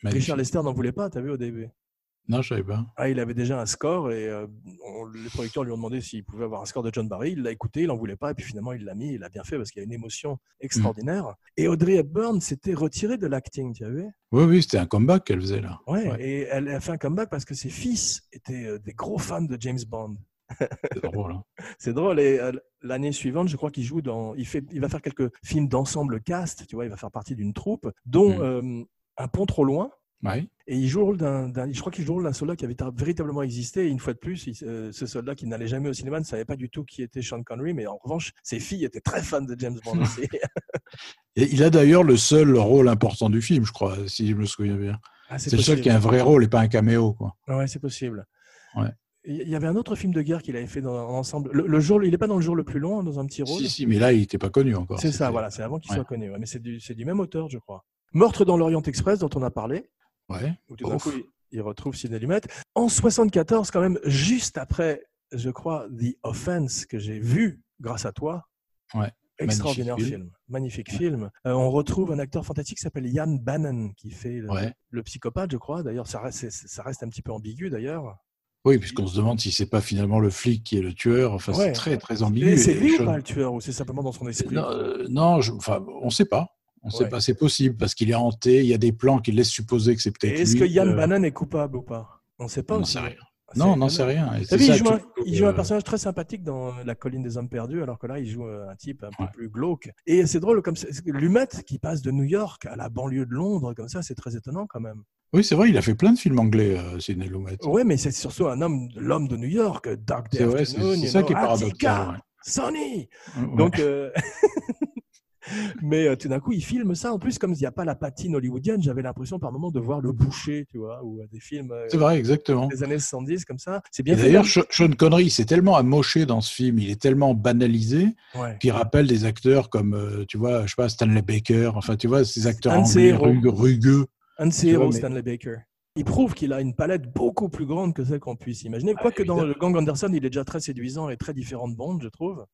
Magnifique. Richard Lester n'en voulait pas, t'as vu au début Non, je savais pas. Ah, il avait déjà un score et euh, on- les producteurs lui ont demandé s'il pouvait avoir un score de John Barry. Il l'a écouté, il n'en voulait pas et puis finalement il l'a mis. Il l'a bien fait parce qu'il y a une émotion extraordinaire. Et Audrey Hepburn s'était retirée de l'acting, tu as vu? Oui, oui, c'était un comeback qu'elle faisait là. ouais, Ouais. Et elle a fait un comeback parce que ses fils étaient euh, des gros fans de James Bond. C'est drôle. hein. C'est drôle. Et euh, l'année suivante, je crois qu'il joue dans. Il, fait, il va faire quelques films d'ensemble cast. Tu vois, il va faire partie d'une troupe, dont Mm. euh, Un pont trop loin. Ouais. Et il joue le rôle d'un, je crois qu'il joue le rôle d'un soldat qui avait ta- véritablement existé. Et une fois de plus, il- euh, ce soldat qui n'allait jamais au cinéma ne savait pas du tout qui était Sean Connery, mais en revanche, ses filles étaient très fans de James Bond aussi. Et il a d'ailleurs le seul rôle important du film, je crois, si je me souviens bien. Ah, C'est le seul qui a un vrai rôle et pas un caméo, quoi. Ouais, c'est possible. Ouais. Il y avait un autre film de guerre qu'il avait fait dans ensemble. Le, le jour, il n'est pas dans le jour le plus long, dans un petit rôle. Si, si, mais là, il n'était pas connu encore. C'est ça, voilà, c'est avant qu'il Ouais. soit connu. ouais, mais c'est du, c'est du même auteur, je crois. Meurtre dans l'Orient Express, dont on a parlé, Ouais. où tout d'un Ouf. coup, il, il retrouve Sidney Lumet. En 74, quand même, juste après, je crois, The Offense, que j'ai vu grâce à toi. Ouais, Extraordinaire magnifique film. film. Magnifique film. Euh, on retrouve un acteur fantastique qui s'appelle Ian Bannon, qui fait le, Ouais. le psychopathe, je crois. D'ailleurs, ça reste, c'est- ça reste un petit peu ambigu, d'ailleurs. Oui, puisqu'on se demande si c'est pas finalement le flic qui est le tueur. Enfin, Ouais. c'est très, très ambigu. C'est lui ou pas le tueur, ou c'est simplement dans son esprit? Non, euh, non, je- enfin, on ne sait pas. On sait Ouais. pas, c'est possible parce qu'il est hanté. Il y a des plans qui laissent supposer que c'est peut-être est-ce que Yann euh, Bannon est coupable ou pas? On ne sait pas. on n'en sait rien. Non, on n'en sait rien. Et vu, il, ça joue un, il joue un personnage très sympathique dans La colline des hommes perdus, alors que là, il joue un type un peu Ouais. plus glauque. Et c'est drôle, comme c'est- Lumet qui passe de New York à la banlieue de Londres, comme ça, c'est très étonnant quand même. Oui, c'est vrai, il a fait plein de films anglais, euh, Sidney Lumet. Ouais, mais c'est surtout un homme, l'homme de New York, Dark Day C'est ça know, qui est paradoxal, ouais. Sonny. Ouais. Donc, euh, mais euh, tout d'un coup, il filme ça. En plus, comme il n'y a pas la patine hollywoodienne, j'avais l'impression par moment de voir Le Boucher, tu vois, ou euh, des films euh, C'est vrai, exactement. des années 70 comme ça. C'est bien d'ailleurs, Sean Connery, c'est tellement amoché dans ce film, il est tellement banalisé Ouais. qu'il rappelle des acteurs comme, euh, tu vois, je sais pas, Stanley Baker, enfin, tu vois, ces acteurs anglais rugueux, rugueux. Un de ses héros, mais- Stanley Baker. Il prouve qu'il a une palette beaucoup plus grande que celle qu'on puisse imaginer. Quoique dans Ah, évidemment. le Gang Anderson, il est déjà très séduisant et très différent de Bond, je trouve.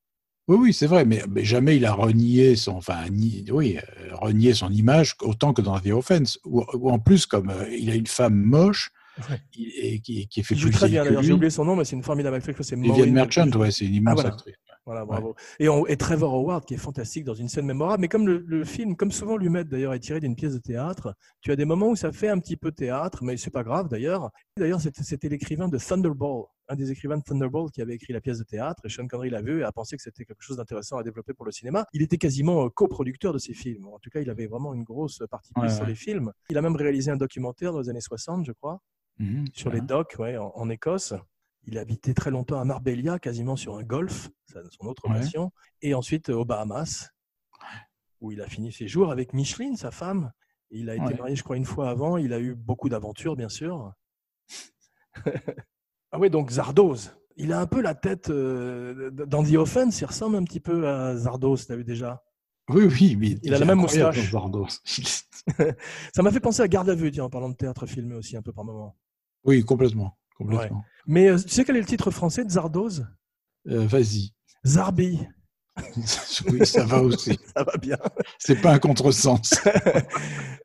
Oui, oui, c'est vrai, mais, mais jamais il a renié son, enfin, ni- oui, euh, renié son image autant que dans The Offense, où, où en plus, comme euh, il a une femme moche, Ouais. et qui, qui fait Il joue plus très bien d'ailleurs. J'ai oublié son nom, mais c'est une formidable actrice. C'est Vivienne Merchant, ouais, c'est une immense voilà. actrice. Voilà, bravo. Et, on- et Trevor Howard qui est fantastique dans une scène mémorable. Mais comme le, le film, comme souvent Lumet d'ailleurs, est tiré d'une pièce de théâtre, tu as des moments où ça fait un petit peu théâtre, mais c'est pas grave d'ailleurs. D'ailleurs, c'était l'écrivain de Thunderball, un des écrivains de Thunderball qui avait écrit la pièce de théâtre. Et Sean Connery l'a vu et a pensé que c'était quelque chose d'intéressant à développer pour le cinéma. Il était quasiment euh, coproducteur de ces films. En tout cas, il avait vraiment une grosse partie prise Ouais, sur les films. Il a même réalisé un documentaire dans les années 60, je crois Mhm, sur les docks ouais, en, en Écosse. Il a habité très longtemps à Marbella, quasiment sur un golf, c'est son autre passion. Et ensuite euh, aux Bahamas, où il a fini ses jours avec Micheline, sa femme. Il a été marié, je crois, une fois avant. Il a eu beaucoup d'aventures, bien sûr. ah oui, donc Zardoz. Il a un peu la tête euh, dans The Offense, il ressemble un petit peu à Zardoz, tu vu déjà? Oui, oui, mais Il a la même moustache. Zardos. Ça m'a fait penser à Garde à vue, tiens, en parlant de théâtre filmé aussi un peu par moment. oui, complètement. complètement. Mais euh, tu sais quel est le titre français de Zardoz? Euh, Vas-y. Zarbi. oui, ça va aussi. Ça va bien. C'est pas un contresens.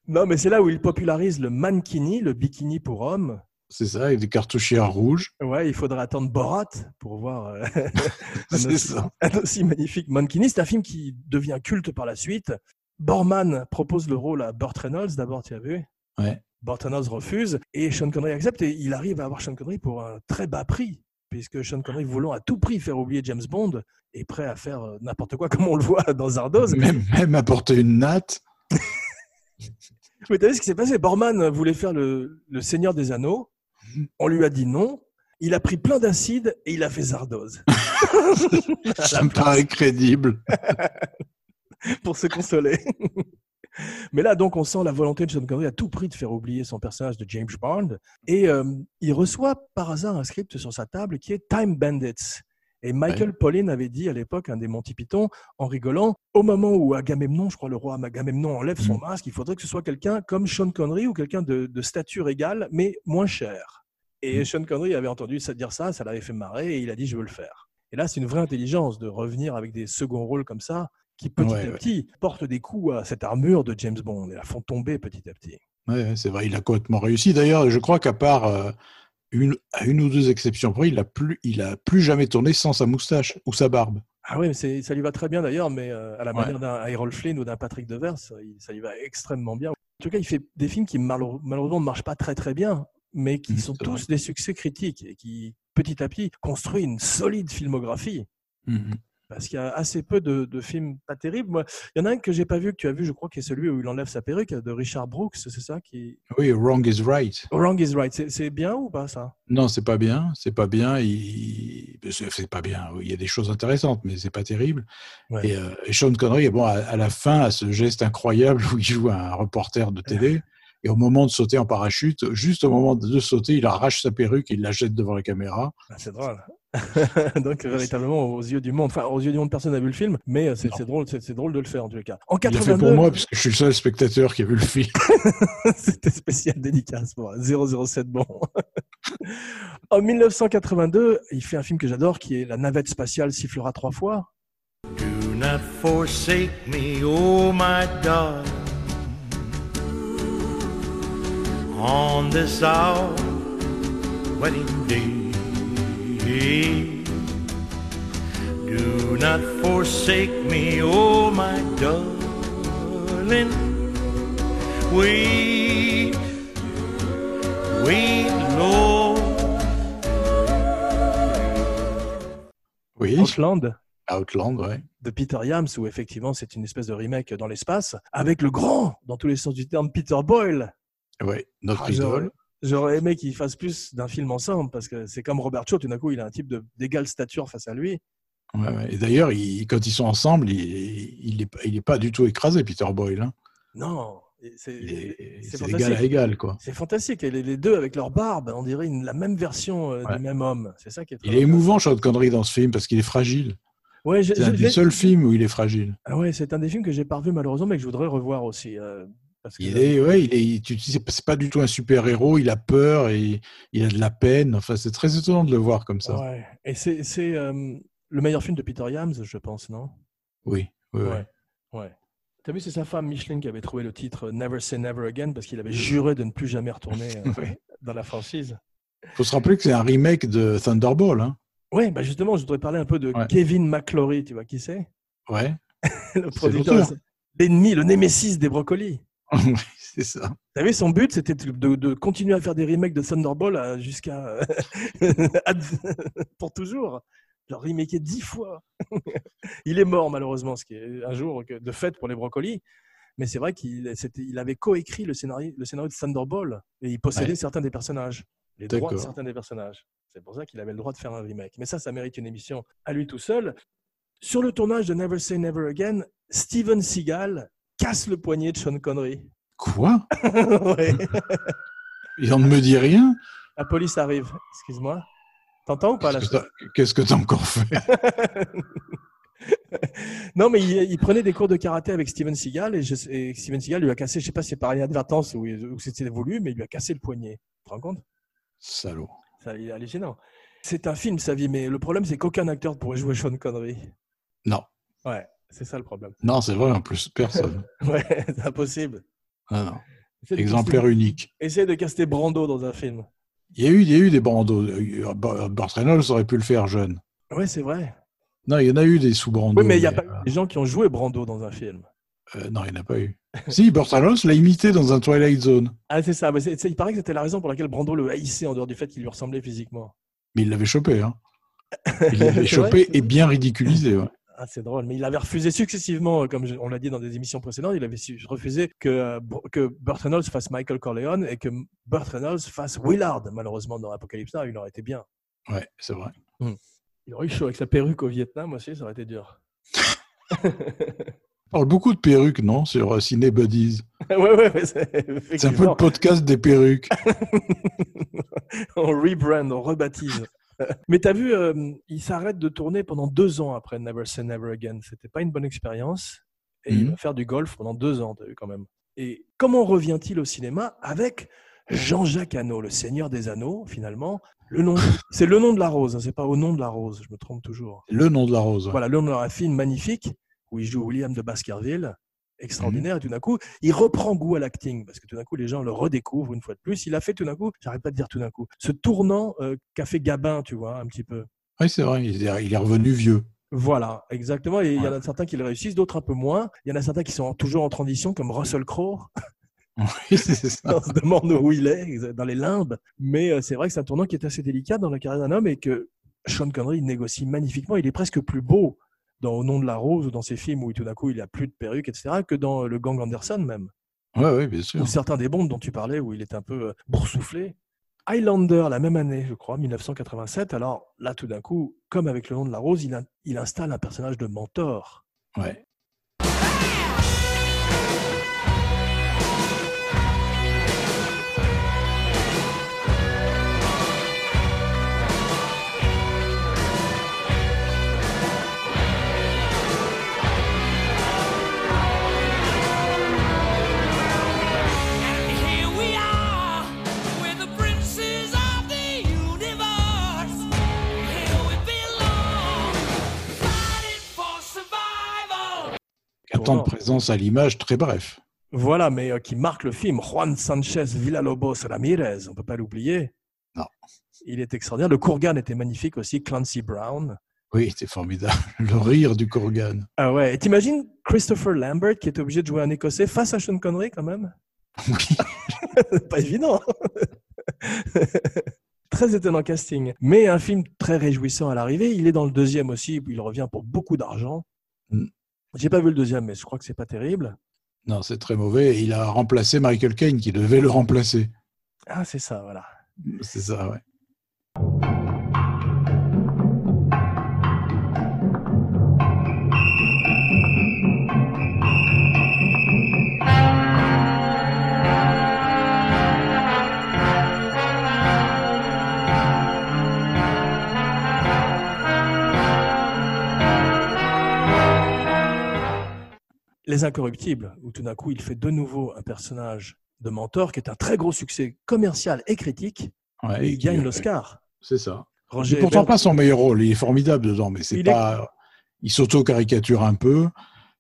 Non, mais c'est là où il popularise le mankini, le bikini pour hommes. C'est ça, avec des cartouchières rouges. Ouais, il faudra attendre Borat pour voir euh, un, C'est aussi, ça. un aussi magnifique. C'est un film qui devient culte par la suite. Borman propose le rôle à Burt Reynolds, d'abord, tu as vu? Ouais. Burt Reynolds refuse et Sean Connery accepte et il arrive à avoir Sean Connery pour un très bas prix, puisque Sean Connery, voulant à tout prix faire oublier James Bond, est prêt à faire euh, n'importe quoi, comme on le voit dans Zardoz. Même, même apporter une natte. Mais t'as vu ce qui s'est passé? Borman voulait faire le, le Seigneur des Anneaux. On lui a dit non. Il a pris plein d'acide et il a fait Zardoz Ça me paraît crédible. pour se consoler. Mais là, donc, on sent la volonté de Sean Connery à tout prix de faire oublier son personnage de James Bond. Et euh, il reçoit par hasard un script sur sa table qui est Time Bandits. Et Michael Pollan avait dit à l'époque, un des Monty Python, en rigolant, au moment où Agamemnon, je crois le roi Agamemnon enlève son Mm. masque, il faudrait que ce soit quelqu'un comme Sean Connery ou quelqu'un de, de stature égale, mais moins cher. Et Mm. Sean Connery avait entendu ça dire ça, ça l'avait fait marrer, et il a dit je veux le faire. Et là, c'est une vraie intelligence de revenir avec des seconds rôles comme ça, qui petit Ouais, à ouais. petit portent des coups à cette armure de James Bond et la font tomber petit à petit. Ouais, ouais, c'est vrai, il a complètement réussi. D'ailleurs, je crois qu'à part euh, une, à une ou deux exceptions près, il a plus, il a plus jamais tourné sans sa moustache ou sa barbe. Ah oui, mais ça lui va très bien d'ailleurs, mais euh, à la Ouais. manière d'un Errol Flynn ou d'un Patrick Devers, ça lui va extrêmement bien. En tout cas, il fait des films qui malheure- malheureusement ne marchent pas très très bien, mais qui sont tous des succès critiques et qui, petit à petit, construisent une solide filmographie. Mhm. Parce qu'il y a assez peu de, de films pas terribles. Moi, il y en a un que j'ai pas vu, que tu as vu, je crois, qui est celui où il enlève sa perruque, de Richard Brooks, c'est ça qui... Oui, Wrong is Right. Wrong is Right. C'est- bien ou pas ça? Non, c'est pas bien. C'est pas bien. Il... C'est pas bien. Il y a des choses intéressantes, mais c'est pas terrible. Ouais. Et, euh, et Sean Connery, bon, à, à la fin, à ce geste incroyable où il joue un reporter de télé, et au moment de sauter en parachute, juste au moment de sauter, il arrache sa perruque et il la jette devant la caméra. Ah, C'est drôle. Donc véritablement aux yeux du monde, enfin aux yeux du monde, personne n'a vu le film, mais euh, c'est drôle, c'est drôle de le faire en tous les cas. En Il l'a fait 82, pour moi, puisque je suis le seul spectateur qui a vu le film. c'était spécial dédicace pour 007 bon. en 1982, il fait un film que j'adore qui est La navette spatiale sifflera trois fois. Do not forsake me, oh my darling, on this our wedding day. Do not forsake me, oh my darling. We, we, Lord. Oui, Outland Outland, ouais. de Peter Yams, où effectivement c'est une espèce de remake dans l'espace, avec le grand, dans tous les sens du terme, Peter Boyle. Ouais, notre idole. J'aurais aimé qu'ils fassent plus d'un film ensemble, parce que c'est comme Robert Shaw, tout d'un coup, il a un type d'égale stature face à lui. Ouais, ouais. Et d'ailleurs, il- quand ils sont ensemble, il, il, est, pas- il est pas du tout écrasé, Peter Boyle. hein. Non, c'est Il est- c'est C'est égal à égal, quoi. C'est fantastique. Et les, les deux avec leur barbe, on dirait une- la même version euh, Ouais. du même homme. C'est ça qui est Il est émouvant, Sean Connery, dans ce film, parce qu'il est fragile. Ouais, C'est un des seuls films où il est fragile. Ah ouais, c'est un des films que j'ai pas revu malheureusement, mais que je voudrais revoir aussi. euh, parce que, Il est, ouais, il est, tu sais, c'est pas du tout un super-héros, il a peur et il a de la peine. Enfin, c'est très étonnant de le voir comme ça. Ouais. Et c'est c'est, euh, le meilleur film de Peter Yams, je pense, non? Oui, oui, oui. Ouais. Ouais. T'as vu, c'est sa femme Micheline qui avait trouvé le titre Never Say Never Again parce qu'il avait juré de ne plus jamais retourner euh, Oui. dans la franchise. faut se rappeler que c'est un remake de Thunderball. Hein. Ouais, bah justement, je voudrais parler un peu de Ouais. Kevin McClory. Tu vois qui c'est? Ouais, Le producteur, l'ennemi, le némésis des brocolis. C'est ça. T'as vu, son but, c'était de, continuer à faire des remakes de Thunderball euh, jusqu'à. ad- pour toujours. Genre remaké dix fois. il est mort, malheureusement, ce qui est un jour de fête pour les brocolis. Mais c'est vrai qu'il il avait coécrit le scénario, le scénario de Thunderball et il possédait Ouais. certains des personnages, les droits de certains des personnages. C'est pour ça qu'il avait le droit de faire un remake. Mais ça, ça mérite une émission à lui tout seul. Sur le tournage de Never Say Never Again, Steven Seagal casse le poignet de Sean Connery. Quoi Ouais. Il en ne me dit rien La police arrive. Excuse-moi. T'entends ou pas la Qu'est-ce Qu'est-ce que t'as encore fait? Non, mais il, il prenait des cours de karaté avec Steven Seagal et, je- et Steven Seagal lui a cassé, je sais pas si c'est par inadvertance ou, ou c'était voulu, mais il lui a cassé le poignet. Tu te rends compte? Salaud. Ça, il est hallucinant. C'est un film, sa vie, mais le problème, c'est qu'aucun acteur pourrait jouer Sean Connery. Non, Ouais, c'est ça le problème. non, c'est vrai, en plus, personne. Ouais, c'est impossible. Ah, non. Exemplaire caster- unique. Essaye de caster Brando dans un film. Il y a eu, il y a eu des bandeaux. Burt Reynolds aurait pu le faire jeune. Ouais, c'est vrai. Non, il y en a eu des sous-bandeaux. Oui, mais il n'y a mais, pas eu des gens qui ont joué Brando dans un film. euh, non, il n'y en a pas eu. si, Burt Reynolds l'a imité dans un Twilight Zone. Ah, c'est ça. mais il paraît que c'était la raison pour laquelle Brando le haïssait en dehors du fait qu'il lui ressemblait physiquement. Mais il l'avait chopé. Hein. Il l'avait chopé et bien ridiculisé. ouais. Ah, c'est drôle. Mais il avait refusé successivement, euh, comme on l'a dit dans des émissions précédentes, il avait refusé que, euh, que Burt Reynolds fasse Michael Corleone et que Burt Reynolds fasse Willard. Malheureusement, dans Apocalypse Now, il aurait été bien. Ouais, c'est vrai. Il aurait eu chaud avec sa perruque au Vietnam aussi, ça aurait été dur. On parle beaucoup de perruques, non, sur euh, Ciné Buddies. ouais, ouais, ouais, c'est un peu le podcast des perruques. on rebrand, on rebaptise. Mais t'as vu, euh, il s'arrête de tourner pendant deux ans après Never Say Never Again. C'était pas une bonne expérience. Et il Mhm. va faire du golf pendant deux ans, t'as vu quand même. Et comment revient-il au cinéma avec Jean-Jacques Hano, le Seigneur des Anneaux, finalement? Le nom, C'est le nom de la rose, hein, c'est pas au nom de la rose, je me trompe toujours. Le nom de la rose. Voilà, le nom de la film magnifique où il joue William de Baskerville, extraordinaire. Et tout d'un coup, il reprend goût à l'acting parce que tout d'un coup, les gens le redécouvrent une fois de plus. Il a fait tout d'un coup, j'arrête pas de dire tout d'un coup, ce tournant euh, qu'a fait Gabin, tu vois, un petit peu. Oui, c'est vrai. Il est, revenu vieux. Voilà, exactement. Et il y en a certains qui le réussissent, d'autres un peu moins. Il y en a certains qui sont toujours en transition, comme Russell Crowe. Oui, c'est ça. On se demande où il est, dans les limbes. Mais euh, c'est vrai que c'est un tournant qui est assez délicat dans la carrière d'un homme et que Sean Connery négocie magnifiquement. Il est presque plus beau dans Au nom de la rose ou dans ces films où tout d'un coup il n'y a plus de perruque, etc., que dans Le Gang Anderson même. Ouais, ouais, bien sûr. Ou certains des bombes dont tu parlais où il est un peu euh, boursouflé. Highlander, la même année, je crois, 1987. Alors là, tout d'un coup, comme avec Le nom de la rose, il, il installe un personnage de mentor. Ouais. Un temps de présence à l'image très bref. Voilà, mais euh, qui marque le film. Juan Sanchez Villalobos Ramirez, on peut pas l'oublier. Non. Il est extraordinaire. Le Kurgan était magnifique aussi, Clancy Brown. Oui, c'est formidable. Le rire du Kurgan. Ah ouais, et t'imagines Christopher Lambert qui était obligé de jouer un Écossais face à Sean Connery quand même? Oui. Pas évident. très étonnant casting. Mais un film très réjouissant à l'arrivée. Il est dans le deuxième aussi. Il revient pour beaucoup d'argent. Mm. J'ai pas vu le deuxième, mais je crois que c'est pas terrible. Non, c'est très mauvais. Il a remplacé Michael Caine qui devait le remplacer. Ah, c'est ça, voilà. C'est ça, ouais. Les Incorruptibles, où tout d'un coup il fait de nouveau un personnage de mentor qui est un très gros succès commercial et critique. Ouais, et il gagne l'Oscar. C'est ça. Roger C'est pourtant Ebert- pas son meilleur rôle. Il est formidable dedans, mais c'est Il est- pas. Il s'auto-caricature un peu.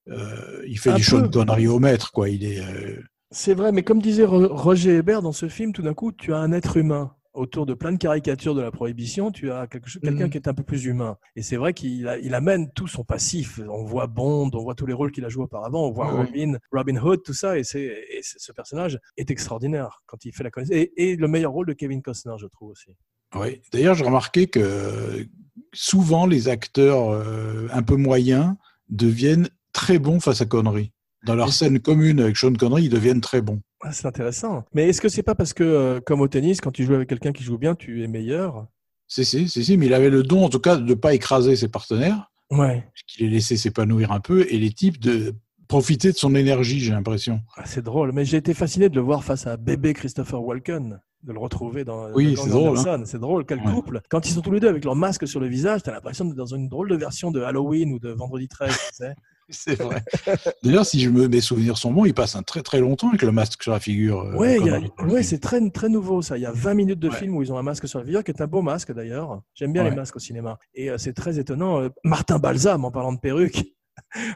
Euh, il fait Un du Sean peu. Connery au maître, quoi. Il est. euh, C'est vrai, mais comme disait Ro- Roger Hébert dans ce film, tout d'un coup, tu as un être humain. Autour de plein de caricatures de la prohibition, tu as quelqu'un Mhm. qui est un peu plus humain. Et c'est vrai qu'il il amène tout son passif. On voit Bond, on voit tous les rôles qu'il a joués auparavant, on voit. Robin, Robin Hood, tout ça. Et, ce personnage est extraordinaire quand il fait la connaissance. Et, et le meilleur rôle de Kevin Costner, je trouve aussi. Oui. D'ailleurs, j'ai remarqué que souvent les acteurs euh, un peu moyens deviennent très bons face à Connery. Dans leur scène commune avec Sean Connery, ils deviennent très bons. Ah, c'est intéressant. Mais est-ce que c'est pas parce que, euh, comme au tennis, quand tu joues avec quelqu'un qui joue bien, tu es meilleur? Si, si, si, si, mais il avait le don, en tout cas, de ne pas écraser ses partenaires, Ouais. qu'il les laissé s'épanouir un peu, et les types de profiter de son énergie, j'ai l'impression. Ah, c'est drôle, mais j'ai été fasciné de le voir face à bébé Christopher Walken, de le retrouver dans Oui, c'est drôle, hein. C'est drôle, quel Ouais. couple. Quand ils sont tous les deux avec leur masque sur le visage, t'as l'impression d'être dans une drôle de version de Halloween ou de Vendredi 13. tu sais. C'est vrai. D'ailleurs, si je me, mes souvenirs sont bons, il passe un très très longtemps avec le masque sur la figure. euh, ouais, film. c'est très, très nouveau ça. Il y a 20 minutes de Ouais. film où ils ont un masque sur la figure, qui est un beau masque d'ailleurs. J'aime bien les masques au cinéma. Et euh, c'est très étonnant. Euh, Martin Balsam, en parlant de perruque,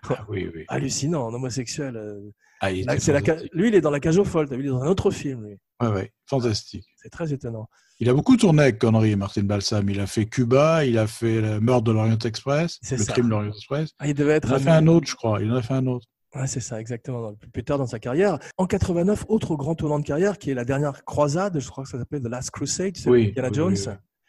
Ah, oui, oui. hallucinant, en homosexuel. Ah, il là, la ca-. Lui, il est dans La Cage aux Folles. Vu, il est dans un autre film. Lui. Ouais, ouais, fantastique. C'est très étonnant. Il a beaucoup tourné avec Connery, Martin Balsam. Il a fait Cuba, il a fait le meurtre de l'Orient Express, le ça. crime de l'Orient Express. Ah, il devait être Il en a fait un autre, je crois. Il en a fait un autre. Ouais, c'est ça, exactement. Plus tard dans sa carrière. En 89, autre grand tournant de carrière qui est la dernière croisade, je crois que ça s'appelait The Last Crusade, c'est Oui, Indiana oui, Jones.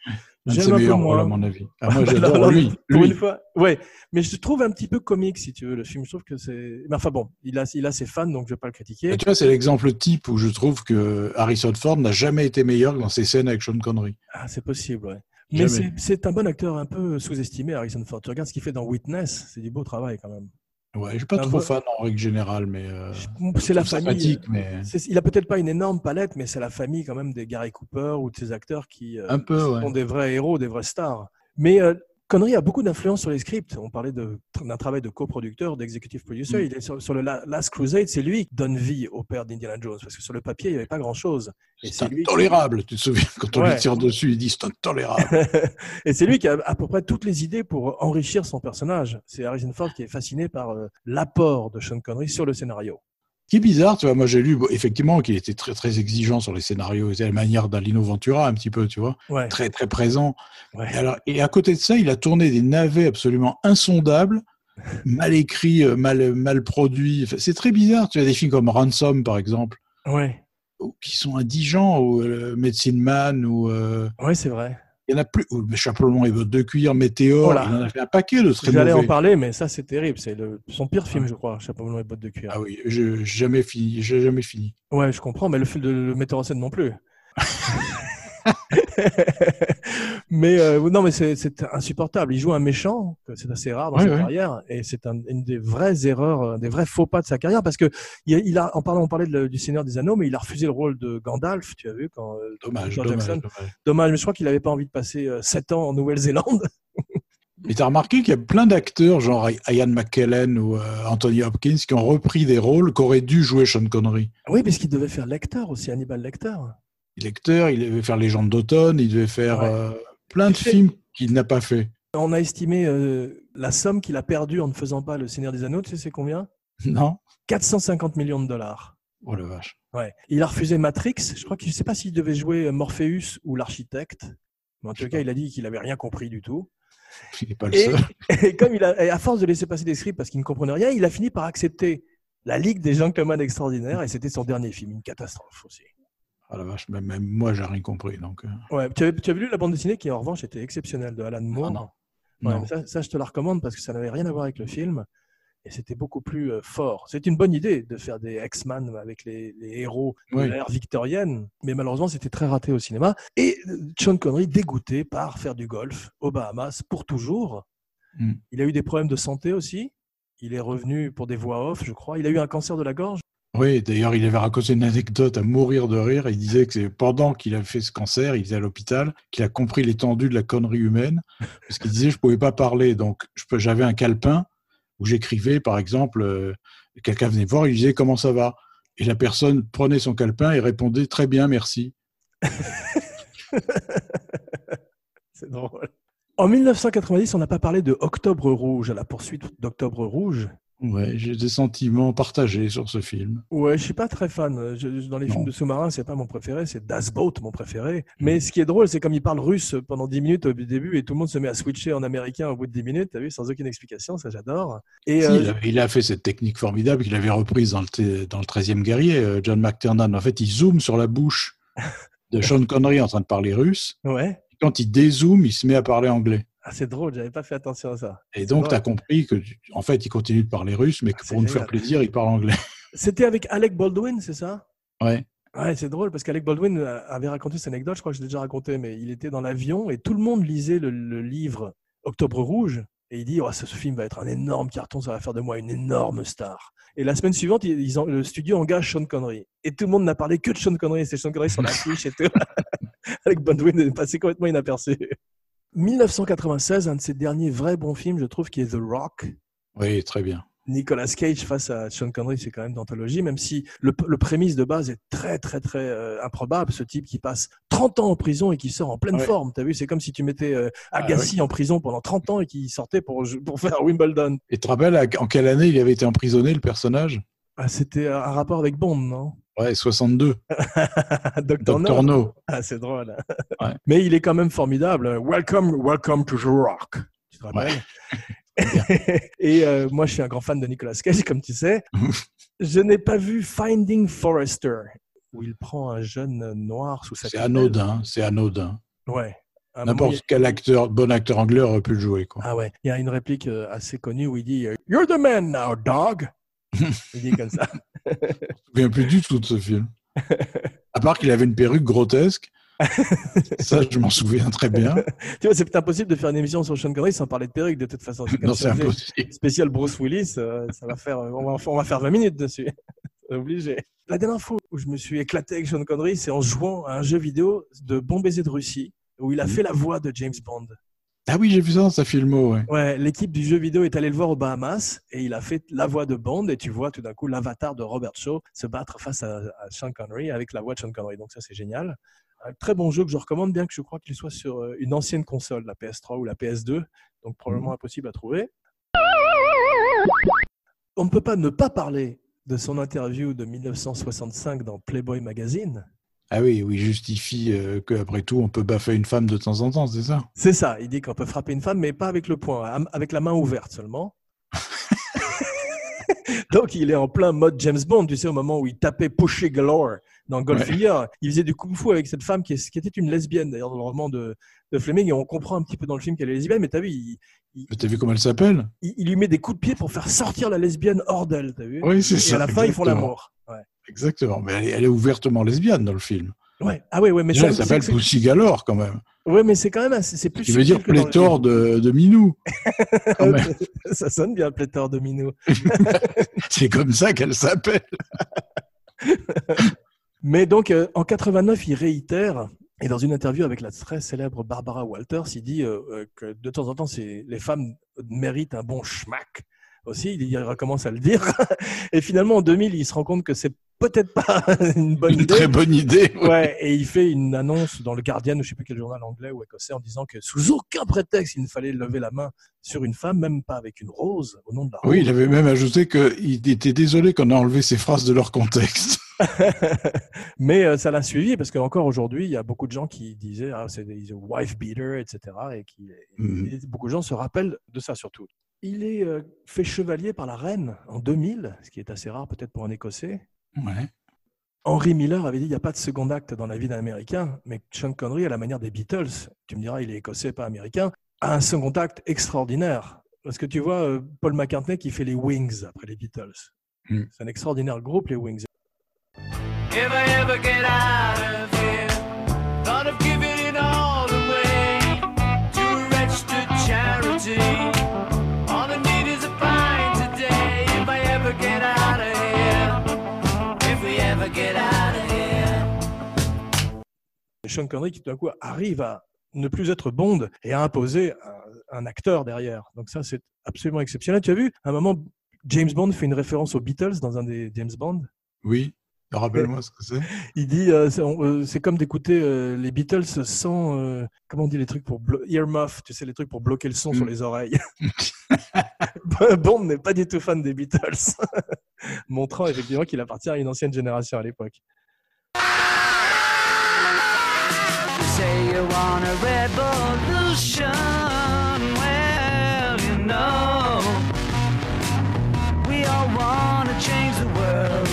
oui, Un J'aime un peu rôles, moins. à mon avis. Ah, moi, Bah, j'adore lui. Une fois, ouais. Mais je trouve un petit peu comique, si tu veux, le film. Je trouve que c'est. Mais enfin bon, il a, il a ses fans, donc je vais pas le critiquer. Et tu vois, c'est l'exemple type où je trouve que Harrison Ford n'a jamais été meilleur que dans ses scènes avec Sean Connery. Ah, c'est possible, ouais. Mais c'est un bon acteur un peu sous-estimé, Harrison Ford. Tu regardes ce qu'il fait dans Witness, c'est du beau travail quand même. Ouais, je suis pas trop fan en règle générale, mais euh, C'est la famille. mais C'est- Il a peut-être pas une énorme palette, mais c'est la famille quand même des Gary Cooper ou de ces acteurs qui euh, un peu, sont ouais. des vrais héros, des vraies stars. Mais euh, Connery a beaucoup d'influence sur les scripts. On parlait d'un travail de coproducteur, d'executive producer. Mm. Il est sur, sur le La- Last Crusade, c'est lui qui donne vie au père d'Indiana Jones, parce que sur le papier, il n'y avait pas grand-chose. C'est c'est lui qui- intolérable. Tu te souviens quand on Ouais. lui tire dessus, il dit c'est intolérable. et c'est lui qui a à peu près toutes les idées pour enrichir son personnage. C'est Harrison Ford qui est fasciné par euh, l'apport de Sean Connery sur le scénario. Qui est bizarre, tu vois, moi j'ai lu effectivement qu'il était très très exigeant sur les scénarios, c'est la manière d'Alino Ventura un petit peu, tu vois, Ouais. très très présent. Ouais. Et, alors, et à côté de ça, il a tourné des navets absolument insondables, mal écrits, euh, mal mal produits. Enfin, c'est très bizarre. Tu as des films comme Ransom par exemple, Ouais. ou- qui sont indigents, ou euh, Medicine Man, ou euh, Ouais, c'est vrai. Il y en a plus. ou le Chapeau melon et bottes de cuir, Météor, Voilà. il en a fait un paquet de très J'allais en parler, mais ça, c'est terrible. C'est le- son pire film, je crois, Chapeau melon et bottes de cuir. Ah oui, je jamais fini. J'ai jamais fini. Ouais, je comprends, mais le film de le metteur en scène non plus. mais euh, non, mais c'est insupportable. Il joue un méchant, c'est assez rare dans Ouais, sa ouais. carrière, et c'est un- une des vraies erreurs, euh, des vrais faux pas de sa carrière, parce que il a, il a- en parlant, on parlait de du Seigneur des Anneaux, mais il a refusé le rôle de Gandalf. Tu as vu quand euh, Dommage, dommage, Jackson- dommage. Dommage, mais je crois qu'il n'avait pas envie de passer euh, sept ans en Nouvelle-Zélande. Mais t'as remarqué qu'il y a plein d'acteurs, genre Ian McKellen ou Anthony Hopkins, qui ont repris des rôles qu'aurait dû jouer Sean Connery. oui, parce qu'il devait faire lecteur aussi, Hannibal Lecter. Acteur, il devait faire Légende d'automne, il devait faire Ouais. euh, plein de sais- films qu'il n'a pas fait. On a estimé euh, la somme qu'il a perdue en ne faisant pas le Seigneur des Anneaux. Tu sais, c'est combien? Non 450 millions de dollars. Oh la vache. Ouais. Il a refusé Matrix. Je crois qu'il ne sait pas s'il devait jouer Morpheus ou l'architecte. Mais en tout sais cas, il a dit qu'il n'avait rien compris du tout. Il n'est pas le Et, seul. et comme il a, à force de laisser passer des scripts parce qu'il ne comprenait rien, il a fini par accepter la Ligue des Gentlemen Extraordinaires et c'était son dernier film, une catastrophe aussi. Ah la vache, même, même moi, j'ai rien compris. Donc, euh, Ouais. Tu, avais, tu avais lu la bande dessinée qui, en revanche, était exceptionnelle de Alan Moore. Ah non. Ouais, non. mais ça, ça, je te la recommande parce que ça n'avait rien à voir avec le film. Et c'était beaucoup plus euh, fort. C'est une bonne idée de faire des X-Men avec les, les héros de Oui. l'ère victorienne, mais malheureusement, c'était très raté au cinéma. Et euh, Sean Connery, dégoûté par faire du golf aux Bahamas pour toujours. Mm. Il a eu des problèmes de santé aussi. Il est revenu pour des voix off, je crois. Il a eu un cancer de la gorge. Oui, d'ailleurs, il avait raconté une anecdote à mourir de rire. Il disait que c'est pendant qu'il a fait ce cancer, il était à l'hôpital, qu'il a compris l'étendue de la connerie humaine. Parce qu'il disait, je pouvais pas parler. Donc, j'avais un calepin où j'écrivais, par exemple, euh, quelqu'un venait voir, il disait, comment ça va? Et la personne prenait son calepin et répondait, très bien, merci. C'est drôle. En 1990, on n'a pas parlé de Octobre Rouge, à la poursuite d'Octobre Rouge. Ouais, j'ai des sentiments partagés sur ce film. Ouais, je suis pas très fan. Je- dans les Non. films de sous-marins, c'est pas mon préféré, c'est Das Boat, mon préféré. Mais ce qui est drôle, c'est comme il parle russe pendant 10 minutes au début et tout le monde se met à switcher en américain au bout de 10 minutes, t'as vu, sans aucune explication, ça j'adore. Et Si, euh, il, a, il a fait cette technique formidable qu'il avait reprise dans le, dans le 13e guerrier, euh, John McTiernan. En fait, il zoome sur la bouche de Sean Connery en train de parler russe. ouais, Quand il dézoome, il se met à parler anglais. Ah, c'est drôle, j'avais pas fait attention à ça. Et donc, tu as compris que, tu- en fait, il continue de parler russe, mais que Ah, pour nous faire plaisir, il parle anglais. C'était avec Alec Baldwin, c'est ça? Ouais. Ouais, c'est drôle parce qu'Alec Baldwin euh, avait raconté cette anecdote, je crois que je l'ai déjà raconté, mais il était dans l'avion et tout le monde lisait le, le livre Octobre Rouge et il dit oh, ce, ce film va être un énorme carton, ça va faire de moi une énorme star. Et la semaine suivante, ils, ils ont- le studio engage Sean Connery et tout le monde n'a parlé que de Sean Connery, c'est Sean Connery sur l'affiche et tout. Alec Baldwin est passé complètement inaperçu. 1996, un de ses derniers vrais bons films, je trouve, qui est The Rock. Oui, très bien. Nicolas Cage face à Sean Connery, c'est quand même d'anthologie, même si le, le prémisse de base est très, très, très euh, improbable. Ce type qui passe 30 ans en prison et qui sort en pleine Ouais. forme. T'as vu, c'est comme si tu mettais euh, Ah, Agassi en prison pendant 30 ans et qui sortait pour, pour faire Wimbledon. Et tu te rappelles en quelle année il avait été emprisonné, le personnage? Ah, C'était un rapport avec Bond, non? Ouais, 62. Docteur Dr. No. Ah, c'est drôle. Ouais. Mais il est quand même formidable. Welcome, welcome to the rock. Tu te rappelles? Et euh, moi, je suis un grand fan de Nicolas Cage, comme tu sais. je n'ai pas vu Finding Forrester, où il prend un jeune noir sous sa C'est anodin, c'est anodin. Ouais. N'importe quel acteur, bon acteur anglais aurait pu le jouer. Quoi. Ah ouais. Il y a une réplique euh, assez connue où il dit euh, You're the man now, dog. il dit comme ça. Je me souviens plus du tout de ce film. À part qu'il avait une perruque grotesque. Ça, je m'en souviens très bien. tu vois, c'est impossible de faire une émission sur Sean Connery sans parler de perruque de toute façon. Non, c'est impossible. spécial Bruce Willis, euh, ça va faire, on va, on va faire 20 minutes dessus. Obligé. La dernière fois où je me suis éclaté avec Sean Connery, c'est en jouant à un jeu vidéo de Bon baiser de Russie, où il a fait la voix de James Bond. Ah oui, j'ai vu ça dans sa filmo, ouais. Ouais, l'équipe du jeu vidéo est allée le voir aux Bahamas et il a fait la voix de Bond et tu vois tout d'un coup l'avatar de Robert Shaw se battre face à, à Sean Connery avec la voix de Sean Connery. Donc ça c'est génial. Un très bon jeu que je recommande bien que je crois qu'il soit sur euh, une ancienne console, la PS3 ou la PS2, donc probablement impossible à trouver. On ne peut pas ne pas parler de son interview de 1965 dans Playboy Magazine. Ah oui, oui, il justifie euh, qu'après tout, on peut baffer une femme de temps en temps, c'est ça? C'est ça, il dit qu'on peut frapper une femme, mais pas avec le poing, am- avec la main ouverte seulement. Donc il est en plein mode James Bond, tu sais, au moment où il tapait Pushy Galore dans Goldfinger. Il faisait du kung-fu avec cette femme qui, est- qui était une lesbienne, d'ailleurs, dans le roman de, de Fleming. Et on comprend un petit peu dans le film qu'elle est lesbienne, mais t'as vu, il, T'as vu comment elle s'appelle? il- il lui met des coups de pied pour faire sortir la lesbienne hors d'elle, t'as vu? Oui, c'est Et ça. à la fin, ils font exactement. l'amour. Ouais. Exactement. Mais elle est, elle est ouvertement lesbienne dans le film. Ouais. Ah ouais, ouais, mais Déjà, ça, elle s'appelle Pussy Galore quand même. Ouais, mais c'est quand même assez- c'est plus. Qui veut dire pléthore de, de minou. ça sonne bien, pléthore de minou. C'est comme ça qu'elle s'appelle. Mais donc, euh, en 89, il réitère, et dans une interview avec la très célèbre Barbara Walters, il dit euh, euh, que de temps en temps, les femmes méritent un bon schmack aussi. Il, il recommence à le dire. Et finalement, en 2000, il se rend compte que c'est peut-être pas une bonne Une idée. très bonne idée. Ouais, et il fait une annonce dans le Guardian, ou je sais plus quel journal anglais ou écossais, en disant que sous aucun prétexte, il ne fallait lever la main sur une femme, même pas avec une rose, au nom de la rose. Oui, il avait même ajouté qu'il était désolé qu'on a enlevé ces phrases de leur contexte. Mais euh, ça l'a suivi parce qu'encore aujourd'hui, il y a beaucoup de gens qui disaient ah, c'est des wife beater, etc. Et, qui, Mhm. beaucoup de gens se rappellent de ça surtout. Il est euh, fait chevalier par la reine en 2000, ce qui est assez rare peut-être pour un Écossais. Ouais. Henry Miller avait dit il n'y a pas de second acte dans la vie d'un Américain, mais Sean Connery, à la manière des Beatles, tu me diras, il est écossais, pas américain, a un second acte extraordinaire. Parce que tu vois, euh, Paul McCartney qui fait les Wings après les Beatles. Mm. C'est un extraordinaire groupe, les Wings. If I ever get out of Sean Connery qui tout d'un coup arrive à ne plus être Bond et à imposer un, un acteur derrière. Donc ça, c'est absolument exceptionnel. Tu as vu, à un moment, James Bond fait une référence aux Beatles dans un des James Bond. Oui. Rappelle-moi ce que c'est. Il dit, euh, c'est euh, c'est comme d'écouter euh, les Beatles sans, comment on dit les trucs pour earmuff, tu sais les trucs pour bloquer le son sur Mm. les oreilles. Bond n'est pas du tout fan des Beatles, montrant effectivement qu'il appartient à une ancienne génération à l'époque. Want a revolution. Well, you know, we all want to change the world.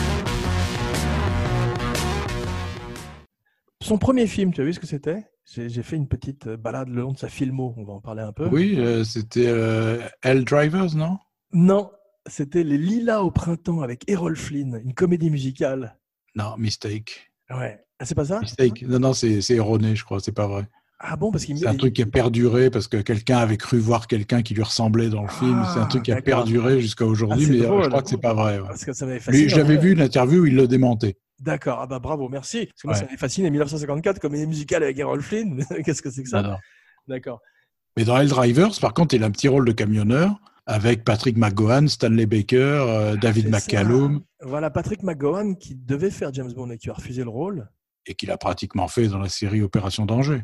Son premier film, tu as vu ce que c'était? J'ai fait une petite euh, balade le long de sa filmo, on va en parler un peu. Oui, euh, c'était euh, Hell Drivers, non? Non, c'était Les Lilas au printemps avec Errol Flynn, une comédie musicale. Non, mistake. Ouais. Ah, c'est pas ça? Mistake. Non, non, c'est c'est erroné, je crois. C'est pas vrai. Ah bon, parce qu'il C'est un truc qui a perduré parce que quelqu'un avait cru voir quelqu'un qui lui ressemblait dans le film. C'est un Ah, truc qui a d'accord. perduré jusqu'à aujourd'hui, Ah, c'est mais euh, drôle. je crois que c'est pas vrai. ouais. Parce que ça m'avait fasciné. Lui, j'avais vu une interview où il le démentait. D'accord, ah bah bravo, merci. Parce que moi, ça m'avait fasciné 1954, comédie musicale avec Errol Flynn. Qu'est-ce que c'est que ça? D'accord. Mais dans Hell Drivers, par contre, il a un petit rôle de camionneur avec Patrick McGowan, Stanley Baker, euh, David Ah, ça. McCallum, Voilà, Patrick McGowan qui devait faire James Bond et qui a refusé le rôle. et qu'il a pratiquement fait dans la série Opération Danger.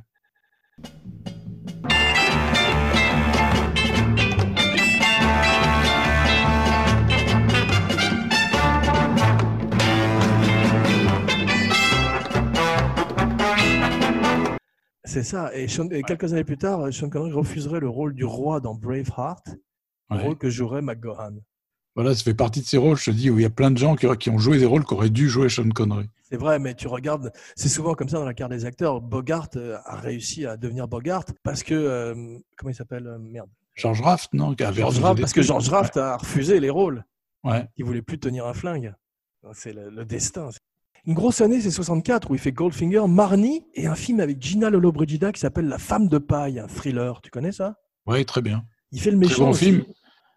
C'est ça. Et, Sean- et quelques années plus tard, Sean Connery refuserait le rôle du roi dans Braveheart, Ouais. rôle que jouerait McGowan. Voilà, ça fait partie de ces rôles, je te dis, où il y a plein de gens qui, qui ont joué des rôles qu'aurait dû jouer Sean Connery. C'est vrai, mais tu regardes, c'est souvent comme ça dans la carte des acteurs. Bogart euh, a réussi à devenir Bogart parce que, euh, comment il s'appelle euh, Merde. George Raft, non George Raft, parce que. George Raft a refusé les rôles. Ouais. Il voulait plus tenir un flingue. C'est le, le destin. Une grosse année, c'est 64, où il fait Goldfinger, Marnie et un film avec Gina Lollobrigida qui s'appelle La femme de paille, un thriller. Tu connais ça? Ouais, très bien. Il fait le Très méchant. bon aussi. film.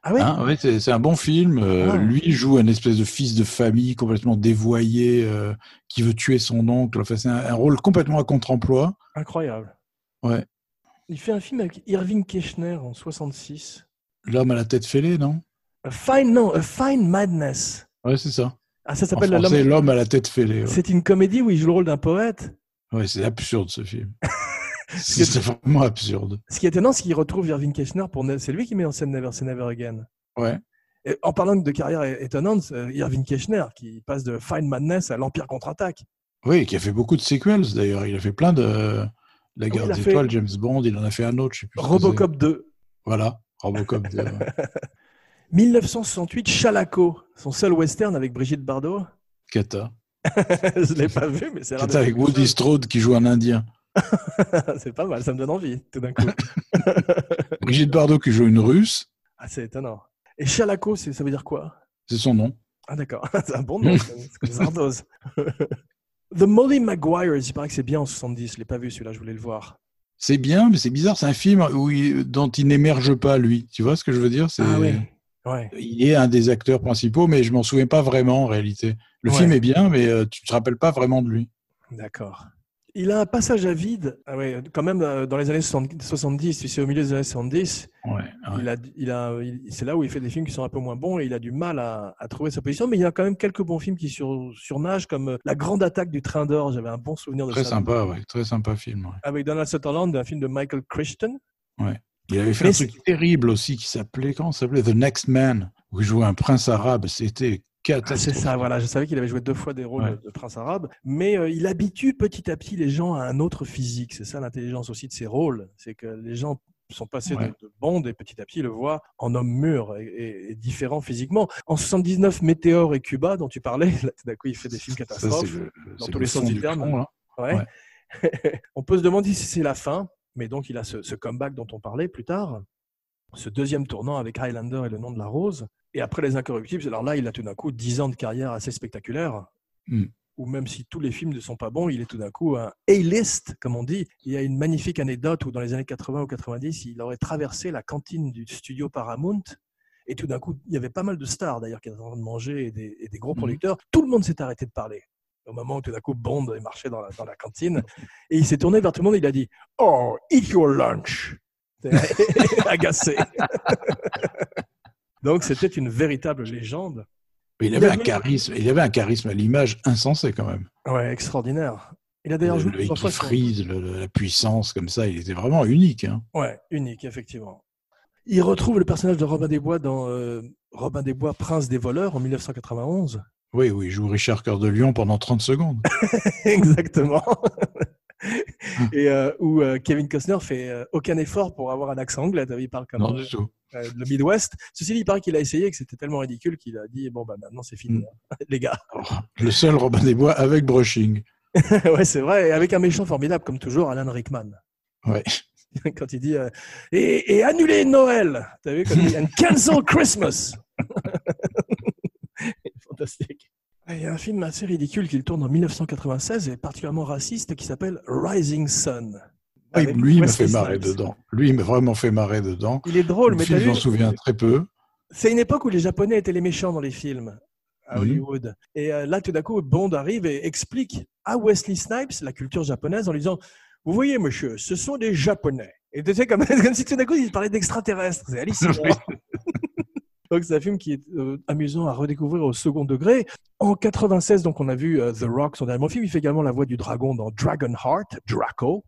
Ah ouais Hein, ouais, c'est un bon film. Euh, Ah. Lui joue un espèce de fils de famille complètement dévoyé euh, qui veut tuer son oncle. Enfin, c'est un, un rôle complètement à contre-emploi. Incroyable. Ouais. Il fait un film avec Irving Kirchner en 66. L'homme à la tête fêlée, non? A Fine, non, A Fine Madness. Ouais, c'est ça. Ah, ça En s'appelle français, L'homme. l'homme à la tête fêlée. Ouais, C'est une comédie où il joue le rôle d'un poète? Ouais, c'est absurde ce film. c'est c'est vraiment absurde. Ce qui est étonnant, c'est qu'il retrouve Irving Kirchner pour. Ne- C'est lui qui met en scène Never Say Never Again. Ouais. Et en parlant de carrière étonnante, euh, Irving Kirchner qui passe de Fine Madness à l'Empire contre-attaque. Oui, qui a fait beaucoup de sequels d'ailleurs. Il a fait plein de La guerre des fait- étoiles, James Bond. Il en a fait un autre, je sais plus. Robocop 2. c'est. Voilà, Robocop. 2, ouais. 1968, Chalaco, son seul western avec Brigitte Bardot. Cata. je l'ai pas vu, mais c'est d'être avec Woody. Strode qui joue un Indien. c'est pas mal, ça me donne envie tout d'un coup. Brigitte Bardot qui joue une Russe, ah, c'est étonnant. Et Chalaco, c'est- ça veut dire quoi? C'est son nom. Ah d'accord, c'est un bon nom, c'est comme. The Molly Maguires, il paraît que c'est bien en 70, je l'ai pas vu celui-là, je voulais le voir. C'est bien, mais c'est bizarre. C'est un film où il- dont il n'émerge pas, lui. Tu vois ce que je veux dire? Ah oui, ouais. Il est un des acteurs principaux, mais je m'en souviens pas vraiment en réalité. Le Ouais. film est bien, mais euh, tu te rappelles pas vraiment de lui. D'accord. Il a un passage à vide, ah ouais, quand même euh, dans les années 70, 70, tu sais, au milieu des années 70, Ouais, ouais. il a, il a, il- c'est là où il fait des films qui sont un peu moins bons et il a du mal à, à trouver sa position, mais il y a quand même quelques bons films qui sur, surnagent, comme euh, La Grande Attaque du Train d'Or, j'avais un bon souvenir de Très ça. sympa, ouais. Très sympa film. ouais. Avec Donald Sutherland, un film de Michael Crichton. Il avait fait Mais un truc terrible aussi qui s'appelait, comment s'appelait? The Next Man, où il jouait un prince arabe. C'était Ah, c'est ça, voilà. Je savais qu'il avait joué deux fois des rôles Ouais. de, prince arabe, mais euh, il habitue petit à petit les gens à un autre physique. C'est ça l'intelligence aussi de ses rôles, c'est que les gens sont passés Ouais. de, de Bond et petit à petit le voient en homme mûr et, et- et différent physiquement. En 79, Météore et Cuba, dont tu parlais, d'un coup, il fait des films catastrophes. le, dans tous le les sens du terme. Ouais. On peut se demander si c'est la fin, mais donc il a ce, ce comeback dont on parlait plus tard, ce deuxième tournant avec Highlander et le nom de la rose. Et après Les Incorruptibles, alors là, il a tout d'un coup 10 ans de carrière assez spectaculaire, Mm. où même si tous les films ne sont pas bons, il est tout d'un coup un A-list, comme on dit. Il y a une magnifique anecdote où dans les années 80 ou 90, il aurait traversé la cantine du studio Paramount. Et tout d'un coup, il y avait pas mal de stars d'ailleurs qui étaient en train de manger et des, et des gros Mhm. producteurs. Tout le monde s'est arrêté de parler au moment où tout d'un coup Bond est marché dans la, dans la cantine. Et il s'est tourné vers tout le monde et il a dit Oh, eat your lunch Agacé. Donc c'était une véritable légende. Mais il Il avait un avait- charisme, il avait un charisme à l'image insensé quand même. Ouais, extraordinaire. Il a d'ailleurs Le, joué le qui frise, le- la puissance comme ça, il était vraiment unique. hein. Ouais, unique, effectivement. Il retrouve le personnage de Robin des Bois dans euh, Robin des Bois, Prince des voleurs en 1991. Oui, oui, il joue Richard Cœur de Lion pendant 30 secondes. Exactement. Et euh, où euh, Kevin Costner fait euh, aucun effort pour avoir un accent anglais. Il parle comme Non, le Midwest. Ceci dit, il paraît qu'il a essayé et que c'était tellement ridicule qu'il a dit bon bah maintenant c'est fini, Mm. hein, les gars. Oh, Le seul Robin des Bois avec brushing. ouais, c'est vrai. Et avec un méchant formidable comme toujours, Alan Rickman. Ouais. Quand il dit et, et annuler Noël. T'as vu quand il dit and cancel Christmas. Fantastique. Et Il y a un film assez ridicule qu'il tourne en 1996 et particulièrement raciste qui s'appelle Rising Sun. Oui, lui, il m'a fait marrer dedans. Lui, il m'a vraiment fait marrer dedans. Il est drôle, Le mais film, je m'en souviens très peu. c'est une époque où les Japonais étaient les méchants dans les films à Mhm. Hollywood. Et euh, là, tout d'un coup, Bond arrive et explique à Wesley Snipes la culture japonaise en lui disant Vous voyez, monsieur, ce sont des Japonais. Et tu sais, comme, comme si tout d'un coup, il parlait d'extraterrestres. C'est hallucinant. Donc, c'est un film qui est euh, amusant à redécouvrir au second degré. En 96, donc, on a vu euh, The Rock, son dernier film. Il fait également la voix du dragon dans Dragon Heart, Draco.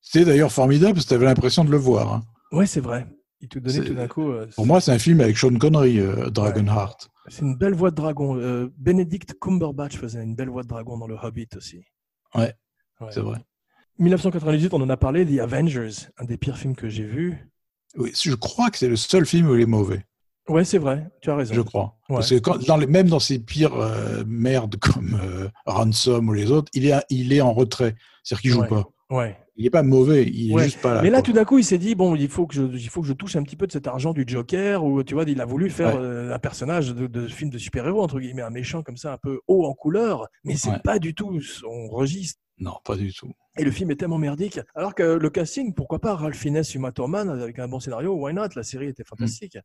C'était d'ailleurs formidable parce que tu avais l'impression de le voir. hein. Ouais, c'est vrai. Il te donnait tout d'un coup. euh, Pour moi, c'est un film avec Sean Connery, Dragonheart. C'est une belle voix de dragon. Benedict Cumberbatch faisait une belle voix de dragon dans Le Hobbit aussi. Ouais, Ouais. c'est vrai. 1998, on en a parlé, The Avengers, un des pires films que j'ai vus. Oui, je crois que c'est le seul film où il est mauvais. Ouais, c'est vrai, tu as raison. Je crois. Ouais. Parce que quand- dans les, même dans ses pires euh, merdes comme euh, Ransom ou les autres, il est, il est en retrait. C'est-à-dire qu'il joue Ouais. pas. Ouais. Il est pas mauvais, il est Ouais. juste pas là. Mais là, quoi. tout d'un coup, il s'est dit bon, il faut que je, il faut que je touche un petit peu de cet argent du Joker, ou tu vois, il a voulu faire euh, un personnage de, de film de super-héros entre guillemets, un méchant comme ça, un peu haut en couleur, mais c'est pas du tout son registre. Non, pas du tout. Et le film est tellement merdique. Alors que le casting, pourquoi pas Ralph Fiennes, Uma Thurman, avec un bon scénario, why not? La série était fantastique.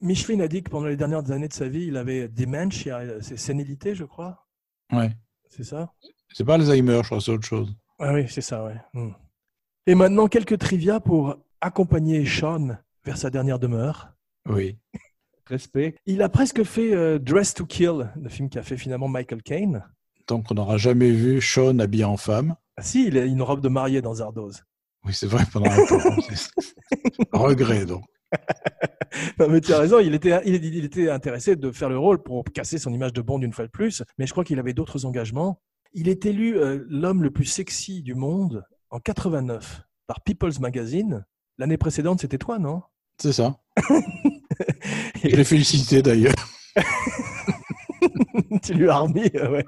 Micheline a dit que pendant les dernières années de sa vie, il avait dementia, c'est sénilité, je crois. Ouais. C'est ça? C'est pas Alzheimer, je crois, c'est autre chose. Ah oui, c'est ça, ouais. Hmm. Et maintenant, quelques trivia pour accompagner Sean vers sa dernière demeure. Oui. Respect. Il a presque fait euh, Dress to Kill, le film qu'a fait finalement Michael Caine. Donc, on n'aura jamais vu Sean habillé en femme. Ah si, il a une robe de mariée dans Zardoz. Oui, c'est vrai, pendant un temps. Regret, donc. Non, mais tu as raison, il était, il, il était intéressé de faire le rôle pour casser son image de Bond une fois de plus, mais je crois qu'il avait d'autres engagements. Il est élu euh, l'homme le plus sexy du monde en 89 par People's Magazine. L'année précédente, c'était toi, non? C'est ça. Je l'ai félicité d'ailleurs. tu lui as remis euh, ouais,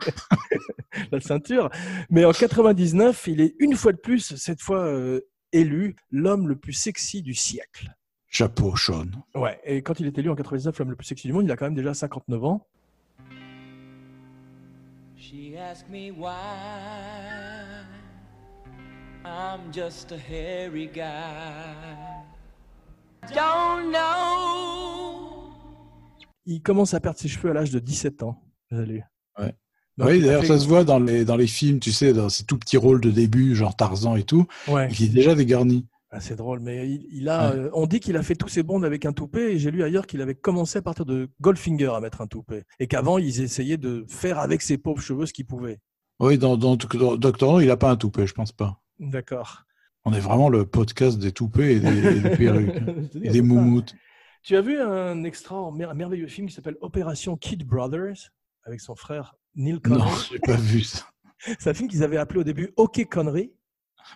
la ceinture. Mais en 99, il est une fois de plus, cette fois euh, élu l'homme le plus sexy du siècle. Chapeau, Sean. Ouais, et quand il est élu en 99 l'homme le plus sexy du monde, il a quand même déjà 59 ans. She asked me why I'm just a hairy guy. Don't know. Il commence à perdre ses cheveux à l'âge de 17 ans. Salut. Ouais. Oui, d'ailleurs, ça se voit dans les, dans les films, tu sais, dans ces tout petits rôles de début, genre Tarzan et tout. Ouais. Il est déjà dégarni. Ah, c'est drôle, mais il, il a. Ouais. euh, on dit qu'il a fait tous ses bonds avec un toupet, et j'ai lu ailleurs qu'il avait commencé à partir de Goldfinger à mettre un toupet, et qu'avant ils essayaient de faire avec ses pauvres cheveux ce qu'ils pouvaient. Oui, dans, dans, dans Doctor Who, il n'a pas un toupet, je pense pas. D'accord. On est vraiment le podcast des toupets et des, et des perruques. Et des moumoutes. Tu as vu un extra, un merveilleux film qui s'appelle Opération Kid Brothers avec son frère Neil Non, Connery. j'ai pas vu ça. C'est un film qu'ils avaient appelé au début OK Connery.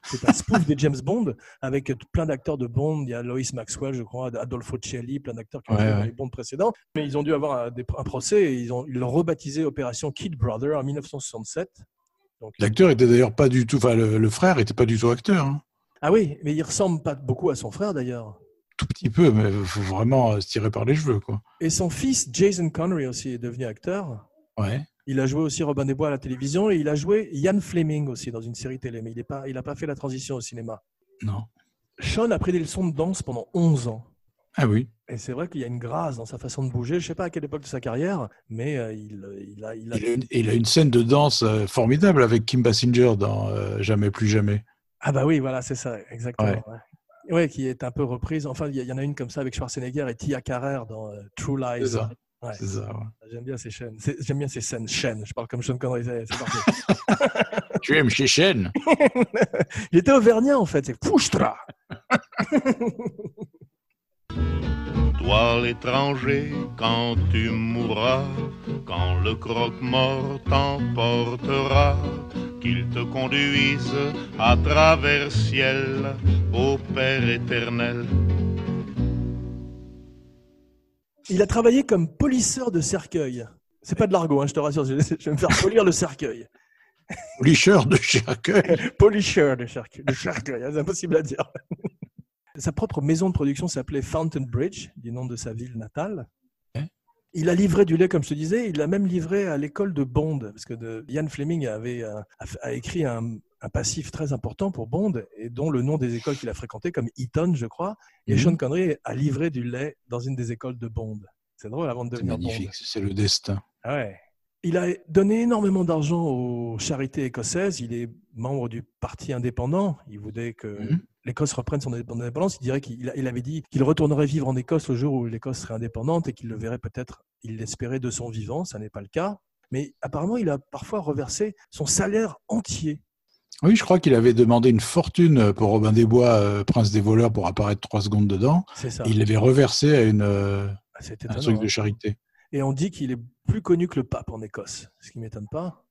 C'est un spoof de James Bond avec plein d'acteurs de Bond. Il y a Lois Maxwell, je crois, Adolfo Celli, plein d'acteurs qui ont Ouais, joué dans les Bonds précédents. Mais ils ont dû avoir un, procès et ils ont- ils l'ont rebaptisé Opération Kid Brother en 1967. Donc, L'acteur était d'ailleurs pas du tout, enfin, le, le frère était pas du tout acteur. hein. Ah oui, mais il ressemble pas beaucoup à son frère d'ailleurs. Tout petit peu, mais il faut vraiment se tirer par les cheveux, quoi. Et son fils Jason Connery aussi est devenu acteur. Ouais. Il a joué aussi Robin des Bois à la télévision et il a joué Ian Fleming aussi dans une série télé, mais il n'a pas, il a pas fait la transition au cinéma. Non. Sean a pris des leçons de danse pendant 11 ans. Ah oui. Et c'est vrai qu'il y a une grâce dans sa façon de bouger. Je ne sais pas à quelle époque de sa carrière, mais euh, il, il a, il a- Il a, une, il a une scène de danse euh, formidable avec Kim Basinger dans euh, Jamais plus jamais. Ah bah oui, voilà, c'est ça, exactement. Ouais. Ouais. Ouais, qui est un peu reprise. Enfin, il y, il y en a une comme ça avec Schwarzenegger et Tia Carrère dans euh, True Lies. C'est ça. Ouais. C'est ça. ouais. J'aime bien ces chaînes. C'est- J'aime bien ces scènes chaînes. Je parle comme Sean Connery. C'est c'est parfait. Tu aimes chez Chen il était auvergnat en fait. C'est Poustra. Toi l'étranger, quand tu mourras, quand le croque-mort t'emportera, qu'il te conduise à travers ciel au Père éternel. Il a travaillé comme polisseur de cercueil. C'est pas de l'argot, hein, je te rassure. Je, vais me faire polir le cercueil. Licheur de cercueil. Polisher de cercueil. De cercueil, hein, c'est impossible à dire. Sa propre maison de production s'appelait Fountain Bridge, du nom de sa ville natale. Il a livré du lait, comme je te disais. Il l'a même livré à l'école de Bond, parce que de- Ian Fleming avait, euh, a, a écrit un, un passif très important pour Bond, et dont le nom des écoles qu'il a fréquentées, comme Eton, je crois. Et Mhm. Sean Connery a livré du lait dans une des écoles de Bond. C'est drôle avant de devenir Bond. magnifique, c'est le destin. Ah Ouais. Il a donné énormément d'argent aux charités écossaises. Il est membre du parti indépendant. Il voulait que Mhm. l'Écosse reprenne son indépendance. Il dirait qu'il il avait dit qu'il retournerait vivre en Écosse le jour où l'Écosse serait indépendante et qu'il le verrait peut-être, il l'espérait de son vivant. Ça n'est pas le cas. Mais apparemment, il a parfois reversé son salaire entier. Oui, je crois qu'il avait demandé une fortune pour Robin des Bois, euh, Prince des voleurs, pour apparaître trois secondes dedans. C'est ça. Et il l'avait reversé à une, euh, Ah, un truc hein. de charité. Et on dit qu'il est plus connu que le pape en Écosse, ce qui m'étonne pas.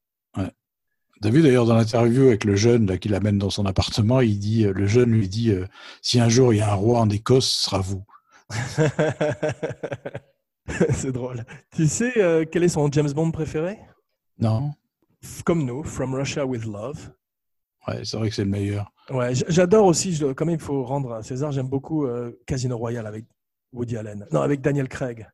T'as vu d'ailleurs dans l'interview avec le jeune là, qui l'amène dans son appartement, il dit, euh, le jeune lui dit, euh, si un jour il y a un roi en Écosse, ce sera vous. C'est drôle. Tu sais euh, quel est son James Bond préféré? Non Comme nous, From Russia with Love. Ouais, c'est vrai que c'est le meilleur. Ouais, j'adore aussi, je, quand même, il faut rendre à César, j'aime beaucoup euh, Casino Royale avec Woody Allen. Non, avec Daniel Craig.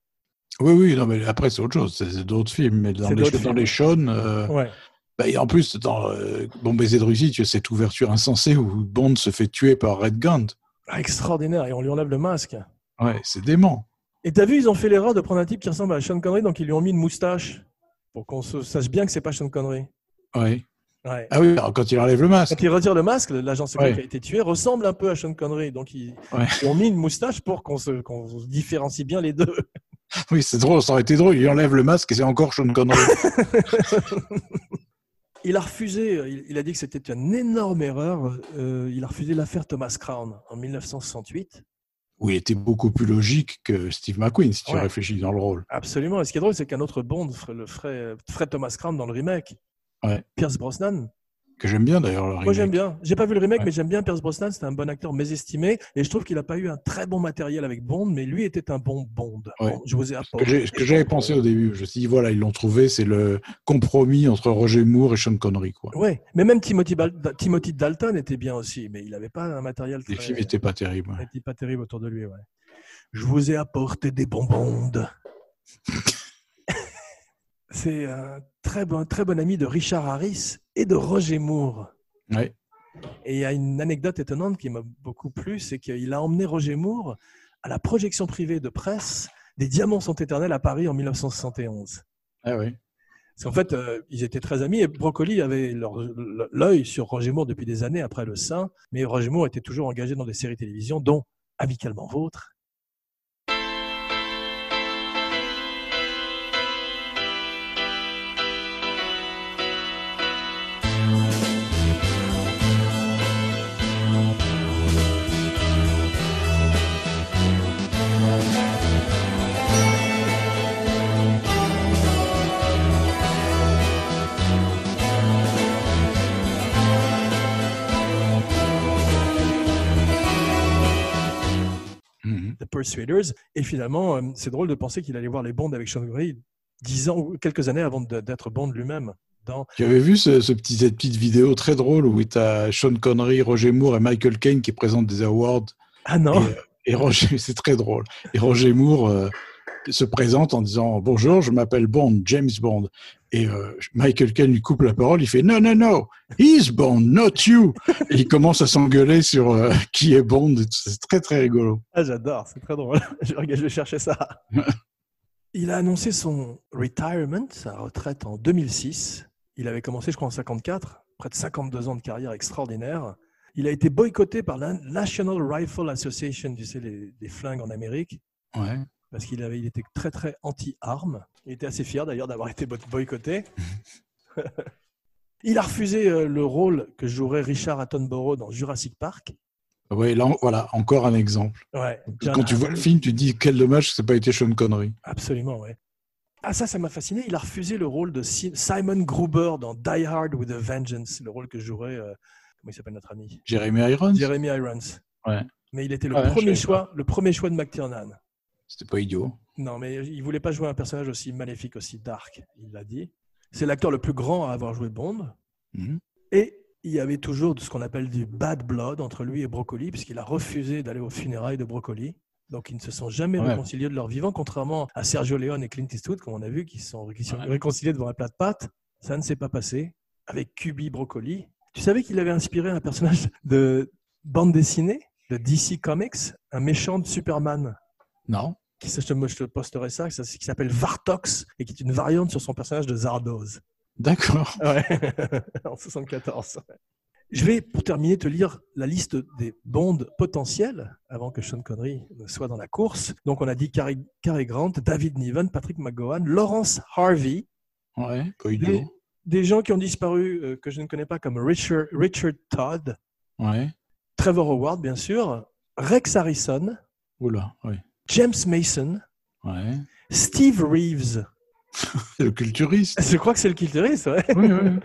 Oui, oui, non, mais après c'est autre chose, c'est d'autres films. Mais dans les, d'autres dans films. les Sean, euh, Ouais. bah, et en plus, dans euh, Bon baiser de Russie, tu as cette ouverture insensée où Bond se fait tuer par Red Gant. Ah, extraordinaire, et on lui enlève le masque. Ouais, c'est dément. Et t'as vu, ils ont fait l'erreur de prendre un type qui ressemble à Sean Connery, donc ils lui ont mis une moustache pour qu'on sache bien que c'est pas Sean Connery. Ouais. Ouais. Ah oui, alors quand il enlève le masque. Quand il retire le masque, l'agent secret Ouais. qui a été tué ressemble un peu à Sean Connery, donc ils, Ouais. ils ont mis une moustache pour qu'on se, différencie bien les deux. Oui, c'est drôle, ça aurait été drôle. Il enlève le masque et c'est encore Sean Connery. Il a refusé, il, il a dit que c'était une énorme erreur. euh, il a refusé l'affaire Thomas Crown en 1968. Oui, il était beaucoup plus logique que Steve McQueen, si tu Ouais. réfléchis dans le rôle. Absolument. Et ce qui est drôle, c'est qu'un autre Bond, le ferait Thomas Crown dans le remake. Ouais. Pierce Brosnan. Que j'aime bien d'ailleurs. le Moi, remake. j'aime bien. J'ai pas vu le remake, Ouais. mais j'aime bien Pierce Brosnan. C'est un bon acteur mésestimé. Et je trouve qu'il n'a pas eu un très bon matériel avec Bond, mais lui était un bon Bond. Ouais. Bon, je vous ai Ce apporté. que j'ai- ce que j'avais pensé au début, je me suis dit, voilà, ils l'ont trouvé, c'est le compromis entre Roger Moore et Sean Connery. Quoi. Ouais, mais même Timothy, Bal- Timothy Dalton était bien aussi, mais il n'avait pas un matériel très. Les films n'étaient pas terribles. n'était pas terrible autour de lui. Ouais. Je vous ai apporté des bonbons. C'est un très bon, très bon ami de Richard Harris et de Roger Moore. Ouais. Et il y a une anecdote étonnante qui m'a beaucoup plu, c'est qu'il a emmené Roger Moore à la projection privée de presse des Diamants sont éternels à Paris en 1971. Ah oui. Parce qu'en fait, euh, ils étaient très amis et Brocoli avait l'œil sur Roger Moore depuis des années après Le Saint, mais Roger Moore était toujours engagé dans des séries télévision, dont Amicalement Vôtre. Persuaders. Et finalement, euh, c'est drôle de penser qu'il allait voir les Bonds avec Sean Connery dix ans ou quelques années avant d'être Bond lui-même. Dans... Tu avais vu ce, ce petit, cette petite vidéo très drôle où tu as Sean Connery, Roger Moore et Michael Caine qui présentent des awards. Ah non Et Roger, c'est très drôle. Et Roger Moore euh, se présente en disant Bonjour, je m'appelle Bond, James Bond. Et euh, Michael Caine lui coupe la parole, il fait No, no, no, he's Bond, not you. Et il commence à s'engueuler sur euh, qui est Bond. C'est très, très rigolo. Ah, j'adore, c'est très drôle. je, regarde, je vais chercher ça. Il a annoncé son retirement, sa retraite en 2006. Il avait commencé, je crois, en 54, près de 52 ans de carrière extraordinaire. Il a été boycotté par la National Rifle Association, tu sais, les, les flingues en Amérique, Ouais. Parce qu'il avait, il était très, très anti-armes. Il était assez fier d'ailleurs d'avoir été bo- boycotté. il a refusé euh, le rôle que jouerait Richard Attenborough dans Jurassic Park. Ouais, là, voilà, encore un exemple. Ouais, Quand tu vois le film, tu te dis quel dommage que ce n'ait pas été Sean Connery. Absolument, ouais. Ah, ça, ça m'a fasciné. Il a refusé le rôle de Si- Simon Gruber dans Die Hard with a Vengeance, le rôle que jouerait, euh, comment il s'appelle notre ami? Jeremy Irons Jeremy Irons. Ouais. Mais il était le, je premier choix, le premier choix de McTiernan. C'était pas idiot. Non, mais il voulait pas jouer un personnage aussi maléfique, aussi dark, il l'a dit. C'est l'acteur le plus grand à avoir joué Bond. Mhm. Et il y avait toujours ce qu'on appelle du bad blood entre lui et Broccoli, puisqu'il a refusé d'aller aux funérailles de Broccoli. Donc ils ne se sont jamais Ouais. réconciliés de leur vivant, contrairement à Sergio Leone et Clint Eastwood, comme on a vu, qui sont, qui sont Ouais. réconciliés devant un plat de pâtes. Ça ne s'est pas passé. Avec Cubi Broccoli. Tu savais qu'il avait inspiré un personnage de bande dessinée de DC Comics, un méchant de Superman? Non. je te, je te posterai ça, ça, qui s'appelle Vartox et qui est une variante sur son personnage de Zardoz. D'accord. Ouais, en 74. Je vais, pour terminer, te lire la liste des bonds potentiels avant que Sean Connery ne soit dans la course. Donc, on a dit Cary, Cary Grant, David Niven, Patrick McGowan, Lawrence Harvey, Ouais, des, des gens qui ont disparu euh, que je ne connais pas comme Richard, Richard Todd, Ouais. Trevor Howard, bien sûr, Rex Harrison, Oula, ouais. James Mason, Ouais. Steve Reeves. C'est le culturiste. Je crois que c'est le culturiste, ouais. Oui, oui.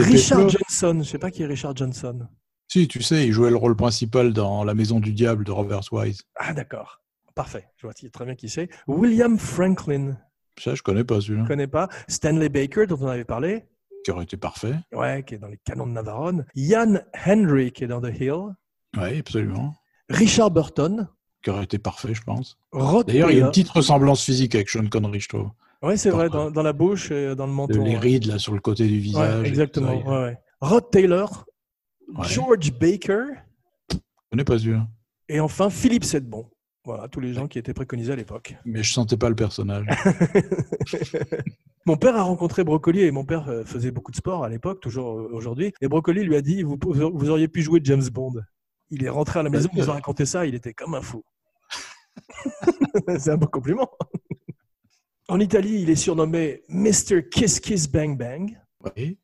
Richard. Johnson, je ne sais pas qui est Richard Johnson. Si, tu sais, il jouait le rôle principal dans La Maison du Diable de Robert Wise. Ah, d'accord. Parfait. Je vois très bien qui c'est. William Franklin, Ça, je connais pas je celui-là. ne connais pas. Stanley Baker, dont on avait parlé. Qui aurait été parfait. Ouais, qui est dans les canons de Navarone. Ian Henry, qui est dans The Hill. Oui, absolument. Richard Burton. Qui aurait été parfait, je pense. D'ailleurs, il y a une Taylor. petite ressemblance physique avec Sean Connery, je trouve. Ouais, c'est vrai, dans, dans la bouche et dans le menton. les rides, là, sur le côté du visage. exactement. ça, il- ouais, ouais. Rod Taylor. George Baker. Je connais pas celui-là. Et enfin, Philippe Sedbon. Voilà, tous les gens qui étaient préconisés à l'époque. Mais je sentais pas le personnage. Mon père a rencontré Brocoli et mon père euh, faisait beaucoup de sport à l'époque, toujours euh, aujourd'hui. Et Brocoli lui a dit vous, vous auriez pu jouer James Bond. Il est rentré à la maison, il nous a raconté ça, il était comme un fou. C'est un beau compliment. En Italie, il est surnommé Mr. Kiss Kiss Bang Bang. Oui.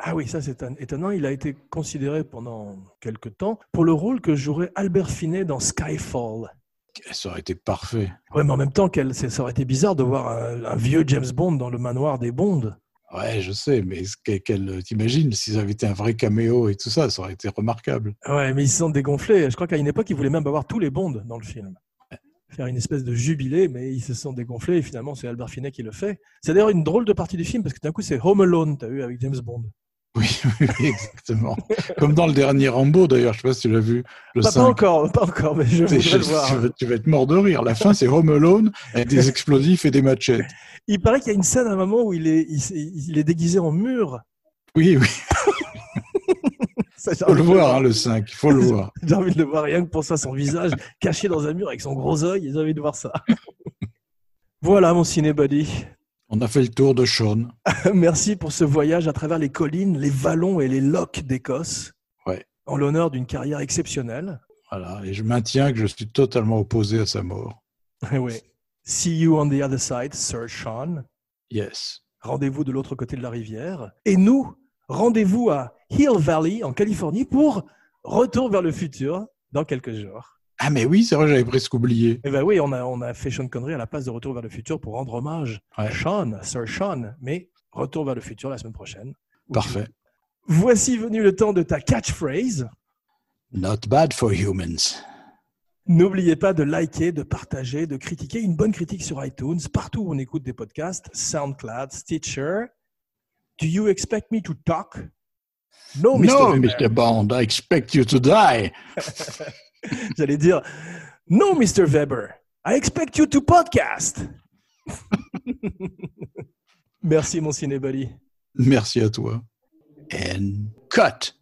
Ah oui, ça c'est étonnant. Il a été considéré pendant quelque temps pour le rôle que jouerait Albert Finney dans Skyfall. Ça aurait été parfait. Ouais, mais en même temps, ça aurait été bizarre de voir un, un vieux James Bond dans le manoir des Bonds. Ouais, je sais, mais t'imagines s'ils avaient été un vrai caméo et tout ça, ça aurait été remarquable. Ouais, mais ils se sont dégonflés. Je crois qu'à une époque, ils voulaient même avoir tous les Bonds dans le film. Faire une espèce de jubilé, mais ils se sont dégonflés et finalement, c'est Albert Finney qui le fait. C'est d'ailleurs une drôle de partie du film parce que d'un coup, c'est Home Alone, t'as vu, avec James Bond. Oui, oui, exactement. Comme dans le dernier Rambo, d'ailleurs, je sais pas si tu l'as vu. Le Pas, pas 5. encore, pas encore, mais je voudrais le voir. vas, tu vas être mort de rire. La fin, c'est Home Alone avec des explosifs et des machettes. Il paraît qu'il y a une scène à un moment où il est, il, il est déguisé en mur. Oui, oui, faut envie le de voir, hein, le 5, il faut le voir. J'ai envie de le voir rien que pour ça, son visage caché dans un mur avec son gros œil. J'ai envie de voir ça. voilà, mon ciné buddy. On a fait le tour de Sean. Merci pour ce voyage à travers les collines, les vallons et les lochs d'Écosse. Ouais. En l'honneur d'une carrière exceptionnelle. Voilà, et je maintiens que je suis totalement opposé à sa mort. Eh oui. See you on the other side, Sir Sean. Yes. Rendez-vous de l'autre côté de la rivière. Et nous, rendez-vous à Hill Valley, en Californie, pour Retour vers le futur dans quelques jours. Ah, mais oui, c'est vrai, j'avais presque oublié. Eh ben oui, on a, on a fait Sean Connery à la place de Retour vers le futur pour rendre hommage à. Sean, Sir Sean. Mais Retour vers le futur la semaine prochaine. Parfait. Voici venu le temps de ta catchphrase. Not bad for humans. N'oubliez pas de liker, de partager, de critiquer. Une bonne critique sur iTunes, partout où on écoute des podcasts, SoundCloud, Stitcher. Do you expect me to talk? No, Mr. no, Weber. Mr. Bond, I expect you to die. J'allais dire, no, Mr. Weber. I expect you to podcast. Merci, mon cinéboli. Merci à toi. And cut.